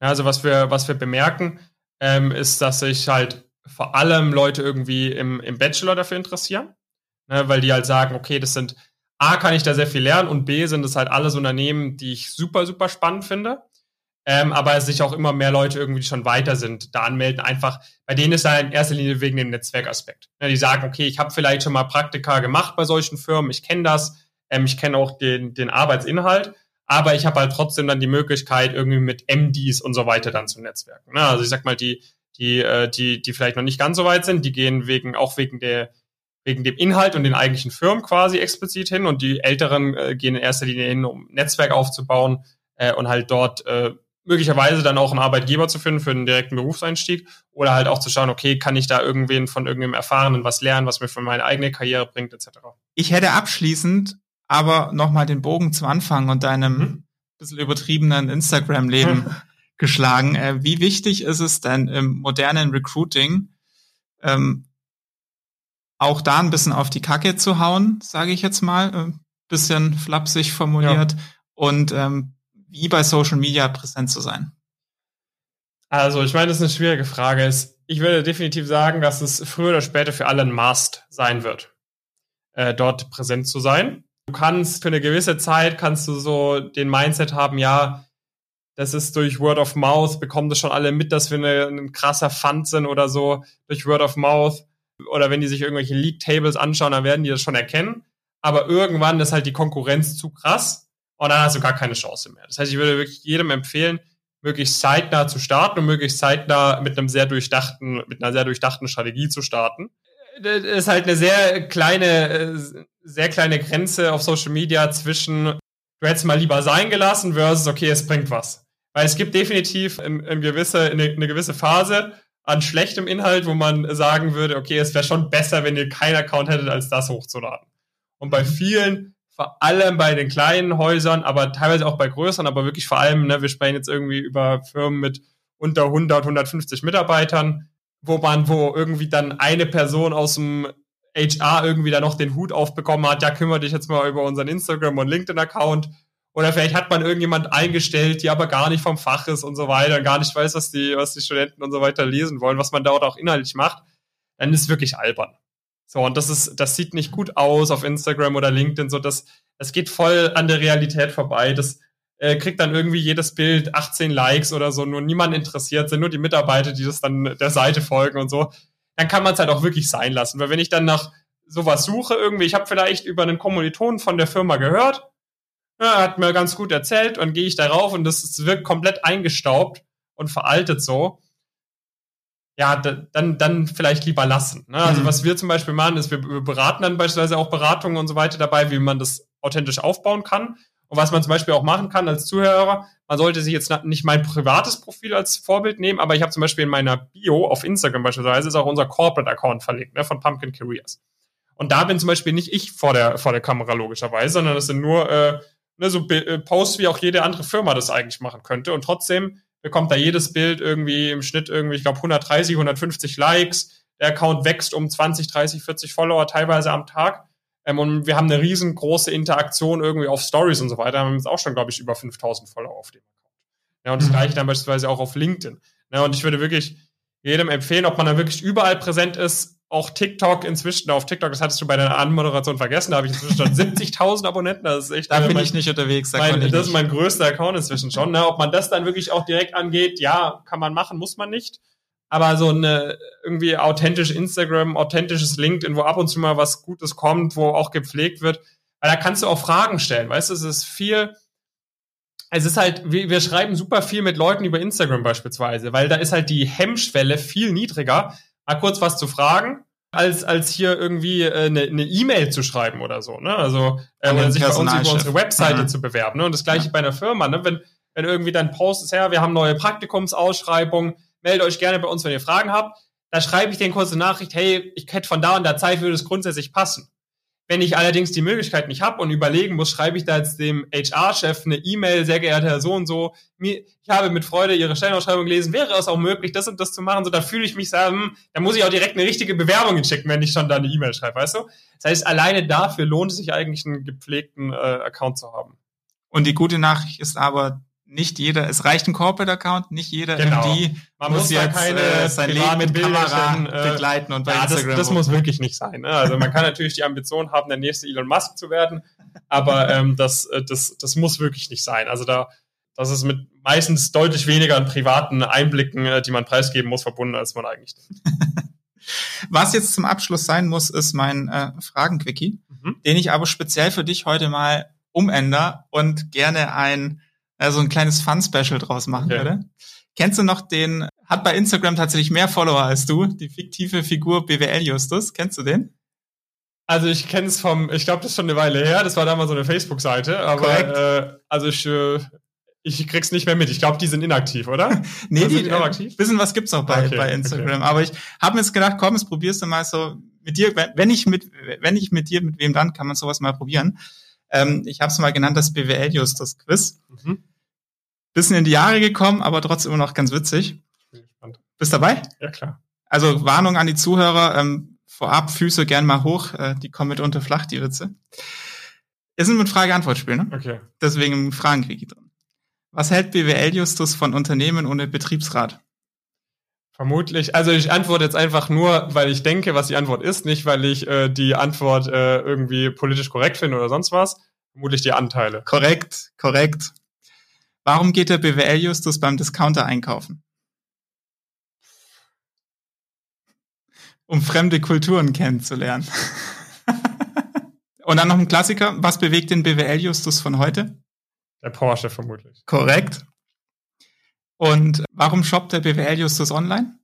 [SPEAKER 1] Ja, also was wir, was wir bemerken, ähm, ist, dass sich halt vor allem Leute irgendwie im, im Bachelor dafür interessieren, ne, weil die halt sagen, okay, das sind A, kann ich da sehr viel lernen und B, sind es halt alles Unternehmen, die ich super, super spannend finde. Ähm, aber sich auch immer mehr Leute irgendwie schon weiter sind, da anmelden. Einfach, bei denen ist da in erster Linie wegen dem Netzwerkaspekt. Ja, die sagen, okay, ich habe vielleicht schon mal Praktika gemacht bei solchen Firmen, ich kenne das, ähm, ich kenne auch den, den Arbeitsinhalt, aber ich habe halt trotzdem dann die Möglichkeit, irgendwie mit MDs und so weiter dann zu netzwerken. Ne? Also ich sag mal, die, die, äh, die, die vielleicht noch nicht ganz so weit sind, die gehen wegen, auch wegen der, wegen dem Inhalt und den eigentlichen Firmen quasi explizit hin und die Älteren äh, gehen in erster Linie hin, um Netzwerk aufzubauen äh, und halt dort äh, möglicherweise dann auch einen Arbeitgeber zu finden für einen direkten Berufseinstieg oder halt auch zu schauen, okay, kann ich da irgendwen von irgendeinem Erfahrenen was lernen, was mir für meine eigene Karriere bringt, etc.
[SPEAKER 2] Ich hätte abschließend aber nochmal den Bogen zum Anfang und deinem mhm. bisschen übertriebenen Instagram-Leben [LAUGHS] geschlagen. Äh, wie wichtig ist es denn im modernen Recruiting, ähm, auch da ein bisschen auf die Kacke zu hauen, sage ich jetzt mal, ein äh, bisschen flapsig formuliert, ja. und ähm, wie bei Social Media präsent zu sein?
[SPEAKER 1] Also, ich meine, das ist eine schwierige Frage. Ich würde definitiv sagen, dass es früher oder später für alle ein Must sein wird, äh, dort präsent zu sein. Du kannst für eine gewisse Zeit kannst du so den Mindset haben, ja, das ist durch Word of Mouth, bekommen das schon alle mit, dass wir eine, ein krasser Fund sind oder so, durch Word of Mouth. Oder wenn die sich irgendwelche League Tables anschauen, dann werden die das schon erkennen. Aber irgendwann ist halt die Konkurrenz zu krass und dann hast du gar keine Chance mehr. Das heißt, ich würde wirklich jedem empfehlen, möglichst zeitnah zu starten und möglichst zeitnah mit einem sehr durchdachten, mit einer sehr durchdachten Strategie zu starten. das ist halt eine sehr kleine, sehr kleine Grenze auf Social Media zwischen, du hättest mal lieber sein gelassen versus, okay, es bringt was. Weil es gibt definitiv in, in gewisse, eine, eine gewisse Phase an schlechtem Inhalt, wo man sagen würde, okay, es wäre schon besser, wenn ihr keinen Account hättet, als das hochzuladen. Und bei vielen, vor allem bei den kleinen Häusern, aber teilweise auch bei größeren, aber wirklich vor allem, ne, wir sprechen jetzt irgendwie über Firmen mit unter 100, 150 Mitarbeitern, wo man, wo irgendwie dann eine Person aus dem HR irgendwie da noch den Hut aufbekommen hat, ja, kümmere dich jetzt mal über unseren Instagram- und LinkedIn-Account. Oder vielleicht hat man irgendjemand eingestellt, die aber gar nicht vom Fach ist und so weiter und gar nicht weiß, was die, was die Studenten und so weiter lesen wollen, was man dort auch inhaltlich macht, dann ist wirklich albern. So, und das ist, das sieht nicht gut aus auf Instagram oder LinkedIn, so das, das geht voll an der Realität vorbei. Das äh, kriegt dann irgendwie jedes Bild 18 Likes oder so, nur niemand interessiert, sind nur die Mitarbeiter, die das dann der Seite folgen und so. Dann kann man es halt auch wirklich sein lassen. Weil wenn ich dann nach sowas suche, irgendwie, ich habe vielleicht über einen Kommilitonen von der Firma gehört, ja, hat mir ganz gut erzählt und gehe ich darauf und das wirkt komplett eingestaubt und veraltet so. Ja, dann, dann vielleicht lieber lassen. Ne? Also mhm. was wir zum Beispiel machen, ist, wir, wir beraten dann beispielsweise auch Beratungen und so weiter dabei, wie man das authentisch aufbauen kann. Und was man zum Beispiel auch machen kann als Zuhörer, man sollte sich jetzt nicht mein privates Profil als Vorbild nehmen, aber ich habe zum Beispiel in meiner Bio auf Instagram beispielsweise ist auch unser Corporate-Account verlinkt, ne, von Pumpkin Careers. Und da bin zum Beispiel nicht ich vor der, vor der Kamera logischerweise, sondern das sind nur äh, ne, so äh, Posts, wie auch jede andere Firma das eigentlich machen könnte. Und trotzdem bekommt da jedes Bild irgendwie im Schnitt irgendwie, ich glaube, 130, 150 Likes. Der Account wächst um 20, 30, 40 Follower teilweise am Tag. Ähm, und wir haben eine riesengroße Interaktion irgendwie auf Stories und so weiter. Wir haben jetzt auch schon, glaube ich, über 5000 Follower auf dem Account. Ja, und das mhm. gleiche dann beispielsweise auch auf LinkedIn. Ja, und ich würde wirklich jedem empfehlen, ob man da wirklich überall präsent ist, auch TikTok inzwischen auf TikTok, das hattest du bei deiner Anmoderation vergessen, da habe ich inzwischen schon [LAUGHS] 70.000 Abonnenten, das ist echt.
[SPEAKER 2] Da äh, bin mein, ich nicht unterwegs.
[SPEAKER 1] Mein, das nicht. ist mein größter Account inzwischen schon. Ne? Ob man das dann wirklich auch direkt angeht, ja, kann man machen, muss man nicht. Aber so eine irgendwie authentisch Instagram, authentisches LinkedIn, wo ab und zu mal was Gutes kommt, wo auch gepflegt wird, weil da kannst du auch Fragen stellen, weißt du, es ist viel, es ist halt, wir, wir schreiben super viel mit Leuten über Instagram beispielsweise, weil da ist halt die Hemmschwelle viel niedriger, mal kurz was zu fragen, als, als hier irgendwie eine äh, E-Mail zu schreiben oder so, ne? Also äh, oder sich bei uns über unsere Webseite mhm. zu bewerben. Ne? Und das gleiche ja. bei einer Firma, ne? Wenn, wenn irgendwie dein Post ist, ja, wir haben neue Praktikumsausschreibungen, meldet euch gerne bei uns, wenn ihr Fragen habt. Da schreibe ich den kurze Nachricht, hey, ich hätte von da und da Zeit, würde es grundsätzlich passen. Wenn ich allerdings die Möglichkeit nicht habe und überlegen muss, schreibe ich da jetzt dem HR-Chef eine E-Mail, sehr geehrter Herr so und so, ich habe mit Freude Ihre Stellenausschreibung gelesen, wäre es auch möglich, das und das zu machen, so da fühle ich mich sagen, hm, da muss ich auch direkt eine richtige Bewerbung hinschicken, wenn ich schon da eine E-Mail schreibe, weißt du? Das heißt, alleine dafür lohnt es sich eigentlich, einen gepflegten äh, Account zu haben.
[SPEAKER 2] Und die gute Nachricht ist aber, nicht jeder, es reicht ein Corporate-Account, nicht jeder
[SPEAKER 1] genau. MD Man muss, muss jetzt keine äh, sein Leben mit Kamera äh, begleiten und bei ja, Instagram. Das, das muss wirklich nicht sein. Ne? Also man kann natürlich die Ambition haben, der nächste Elon Musk zu werden, aber ähm, das, äh, das, das muss wirklich nicht sein. Also da, das ist mit meistens deutlich weniger an privaten Einblicken, äh, die man preisgeben muss, verbunden, als man eigentlich denkt. [LAUGHS]
[SPEAKER 2] Was jetzt zum Abschluss sein muss, ist mein äh, Fragen-Quickie, mhm. den ich aber speziell für dich heute mal umänder und gerne ein also ein kleines Fun-Special draus machen okay. würde. Kennst du noch den, hat bei Instagram tatsächlich mehr Follower als du, die fiktive Figur BWL Justus? Kennst du den?
[SPEAKER 1] Also ich kenne es vom, ich glaube, das ist schon eine Weile her, das war damals so eine Facebook-Seite, aber äh, also ich, äh, ich krieg's nicht mehr mit. Ich glaube, die sind inaktiv, oder? [LAUGHS]
[SPEAKER 2] nee, die sind die noch aktiv. Wissen, was gibt's noch bei, okay, bei Instagram. Okay. Aber ich habe mir jetzt gedacht, komm, jetzt probierst du mal so mit dir, wenn ich mit, wenn ich mit dir, mit wem dann, kann man sowas mal probieren. Ähm, ich habe es mal genannt, das BWL Justus Quiz. Mhm. Bisschen in die Jahre gekommen, aber trotzdem immer noch ganz witzig. Bin gespannt. Bist dabei?
[SPEAKER 1] Ja, klar.
[SPEAKER 2] Also Warnung an die Zuhörer, ähm, vorab Füße gern mal hoch, äh, die kommen mitunter flach, die Witze. Wir sind mit Frage-Antwort-Spiel, ne?
[SPEAKER 1] Okay.
[SPEAKER 2] Deswegen Fragenkrieg drin. Was hält BWL Justus von Unternehmen ohne Betriebsrat?
[SPEAKER 1] Vermutlich. Also ich antworte jetzt einfach nur, weil ich denke, was die Antwort ist, nicht weil ich äh, die Antwort äh, irgendwie politisch korrekt finde oder sonst was. Vermutlich die Anteile.
[SPEAKER 2] Korrekt, korrekt. Warum geht der BWL-Justus beim Discounter einkaufen? Um fremde Kulturen kennenzulernen. Und dann noch ein Klassiker. Was bewegt den BWL-Justus von heute?
[SPEAKER 1] Der Porsche vermutlich.
[SPEAKER 2] Korrekt. Und warum shoppt der BWL-Justus online?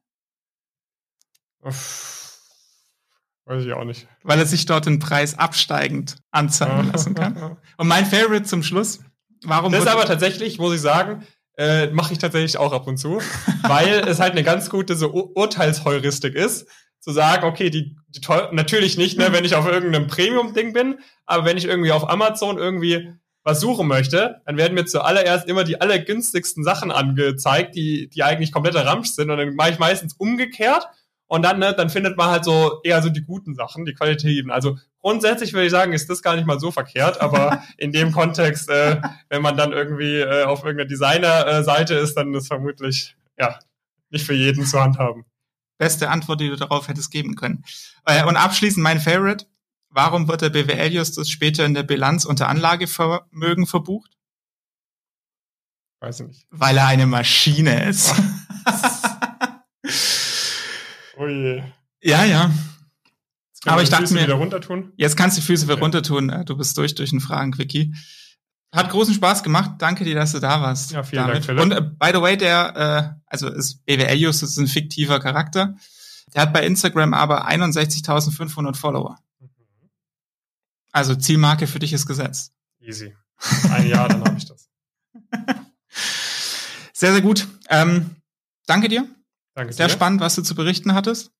[SPEAKER 1] Weiß ich auch nicht.
[SPEAKER 2] Weil er sich dort den Preis absteigend anzeigen lassen kann. [LAUGHS] Und mein Favorite zum Schluss. Warum
[SPEAKER 1] das ist aber tatsächlich, muss ich sagen, äh, mache ich tatsächlich auch ab und zu, weil [LAUGHS] es halt eine ganz gute so Ur Urteilsheuristik ist, zu sagen, okay, die, die natürlich nicht, ne, wenn ich auf irgendeinem Premium-Ding bin, aber wenn ich irgendwie auf Amazon irgendwie was suchen möchte, dann werden mir zuallererst immer die allergünstigsten Sachen angezeigt, die, die eigentlich kompletter Ramsch sind. Und dann mache ich meistens umgekehrt und dann, ne, dann findet man halt so eher so die guten Sachen, die qualitativen. Also grundsätzlich würde ich sagen, ist das gar nicht mal so verkehrt, aber [LAUGHS] in dem Kontext, äh, wenn man dann irgendwie äh, auf irgendeiner Designer-Seite ist, dann ist vermutlich, ja, nicht für jeden zu handhaben.
[SPEAKER 2] Beste Antwort, die du darauf hättest geben können. Äh, und abschließend mein Favorite. Warum wird der BWL-Justus später in der Bilanz unter Anlagevermögen verbucht?
[SPEAKER 1] Weiß ich nicht.
[SPEAKER 2] Weil er eine Maschine ist. [LAUGHS]
[SPEAKER 1] oh je.
[SPEAKER 2] Ja, ja. Aber ich dachte mir,
[SPEAKER 1] wieder runter tun?
[SPEAKER 2] jetzt kannst du die Füße wieder runter tun. Du bist durch durch den Fragen, Quickie. Hat großen Spaß gemacht. Danke dir, dass du da warst.
[SPEAKER 1] Ja, vielen damit. Dank, Philipp.
[SPEAKER 2] Und äh, by the way, der, äh, also ist BWL Justus ist ein fiktiver Charakter. Der hat bei Instagram aber 61.500 Follower. Also Zielmarke für dich ist gesetzt.
[SPEAKER 1] Easy. Ein Jahr, dann habe ich das. [LAUGHS]
[SPEAKER 2] Sehr, sehr gut. Ähm, danke dir.
[SPEAKER 1] Danke
[SPEAKER 2] sehr
[SPEAKER 1] dir.
[SPEAKER 2] spannend, was du zu berichten hattest.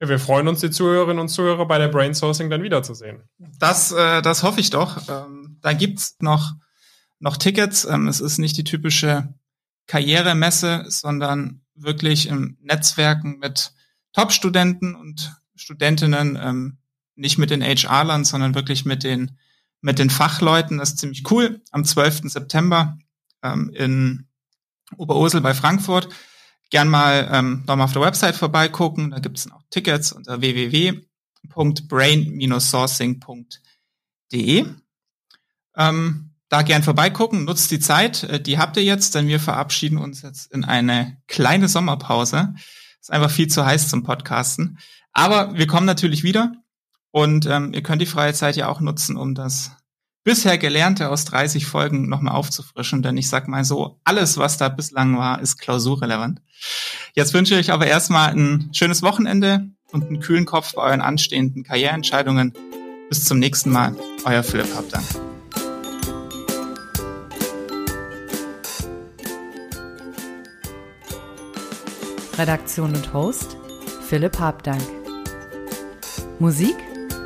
[SPEAKER 1] Wir freuen uns, die Zuhörerinnen und Zuhörer bei der Brainsourcing dann wiederzusehen.
[SPEAKER 2] Das, äh, das hoffe ich doch. Ähm, da gibt's noch, noch Tickets. Ähm, es ist nicht die typische Karrieremesse, sondern wirklich im Netzwerken mit Top-Studenten und Studentinnen, ähm, nicht mit den HR-Lern, sondern wirklich mit den, mit den Fachleuten. Das ist ziemlich cool. Am 12. September ähm, in Oberursel bei Frankfurt. Gern mal ähm, nochmal auf der Website vorbeigucken. Da gibt es auch Tickets unter www.brain-sourcing.de. Ähm, da gern vorbeigucken, nutzt die Zeit, äh, die habt ihr jetzt, denn wir verabschieden uns jetzt in eine kleine Sommerpause. Ist einfach viel zu heiß zum Podcasten. Aber wir kommen natürlich wieder. Und ähm, ihr könnt die freie Zeit ja auch nutzen, um das bisher Gelernte aus 30 Folgen nochmal aufzufrischen. Denn ich sag mal so, alles, was da bislang war, ist klausurrelevant. Jetzt wünsche ich aber erstmal ein schönes Wochenende und einen kühlen Kopf bei euren anstehenden Karriereentscheidungen. Bis zum nächsten Mal. Euer Philipp Habdank.
[SPEAKER 3] Redaktion und Host Philipp Habdank. Musik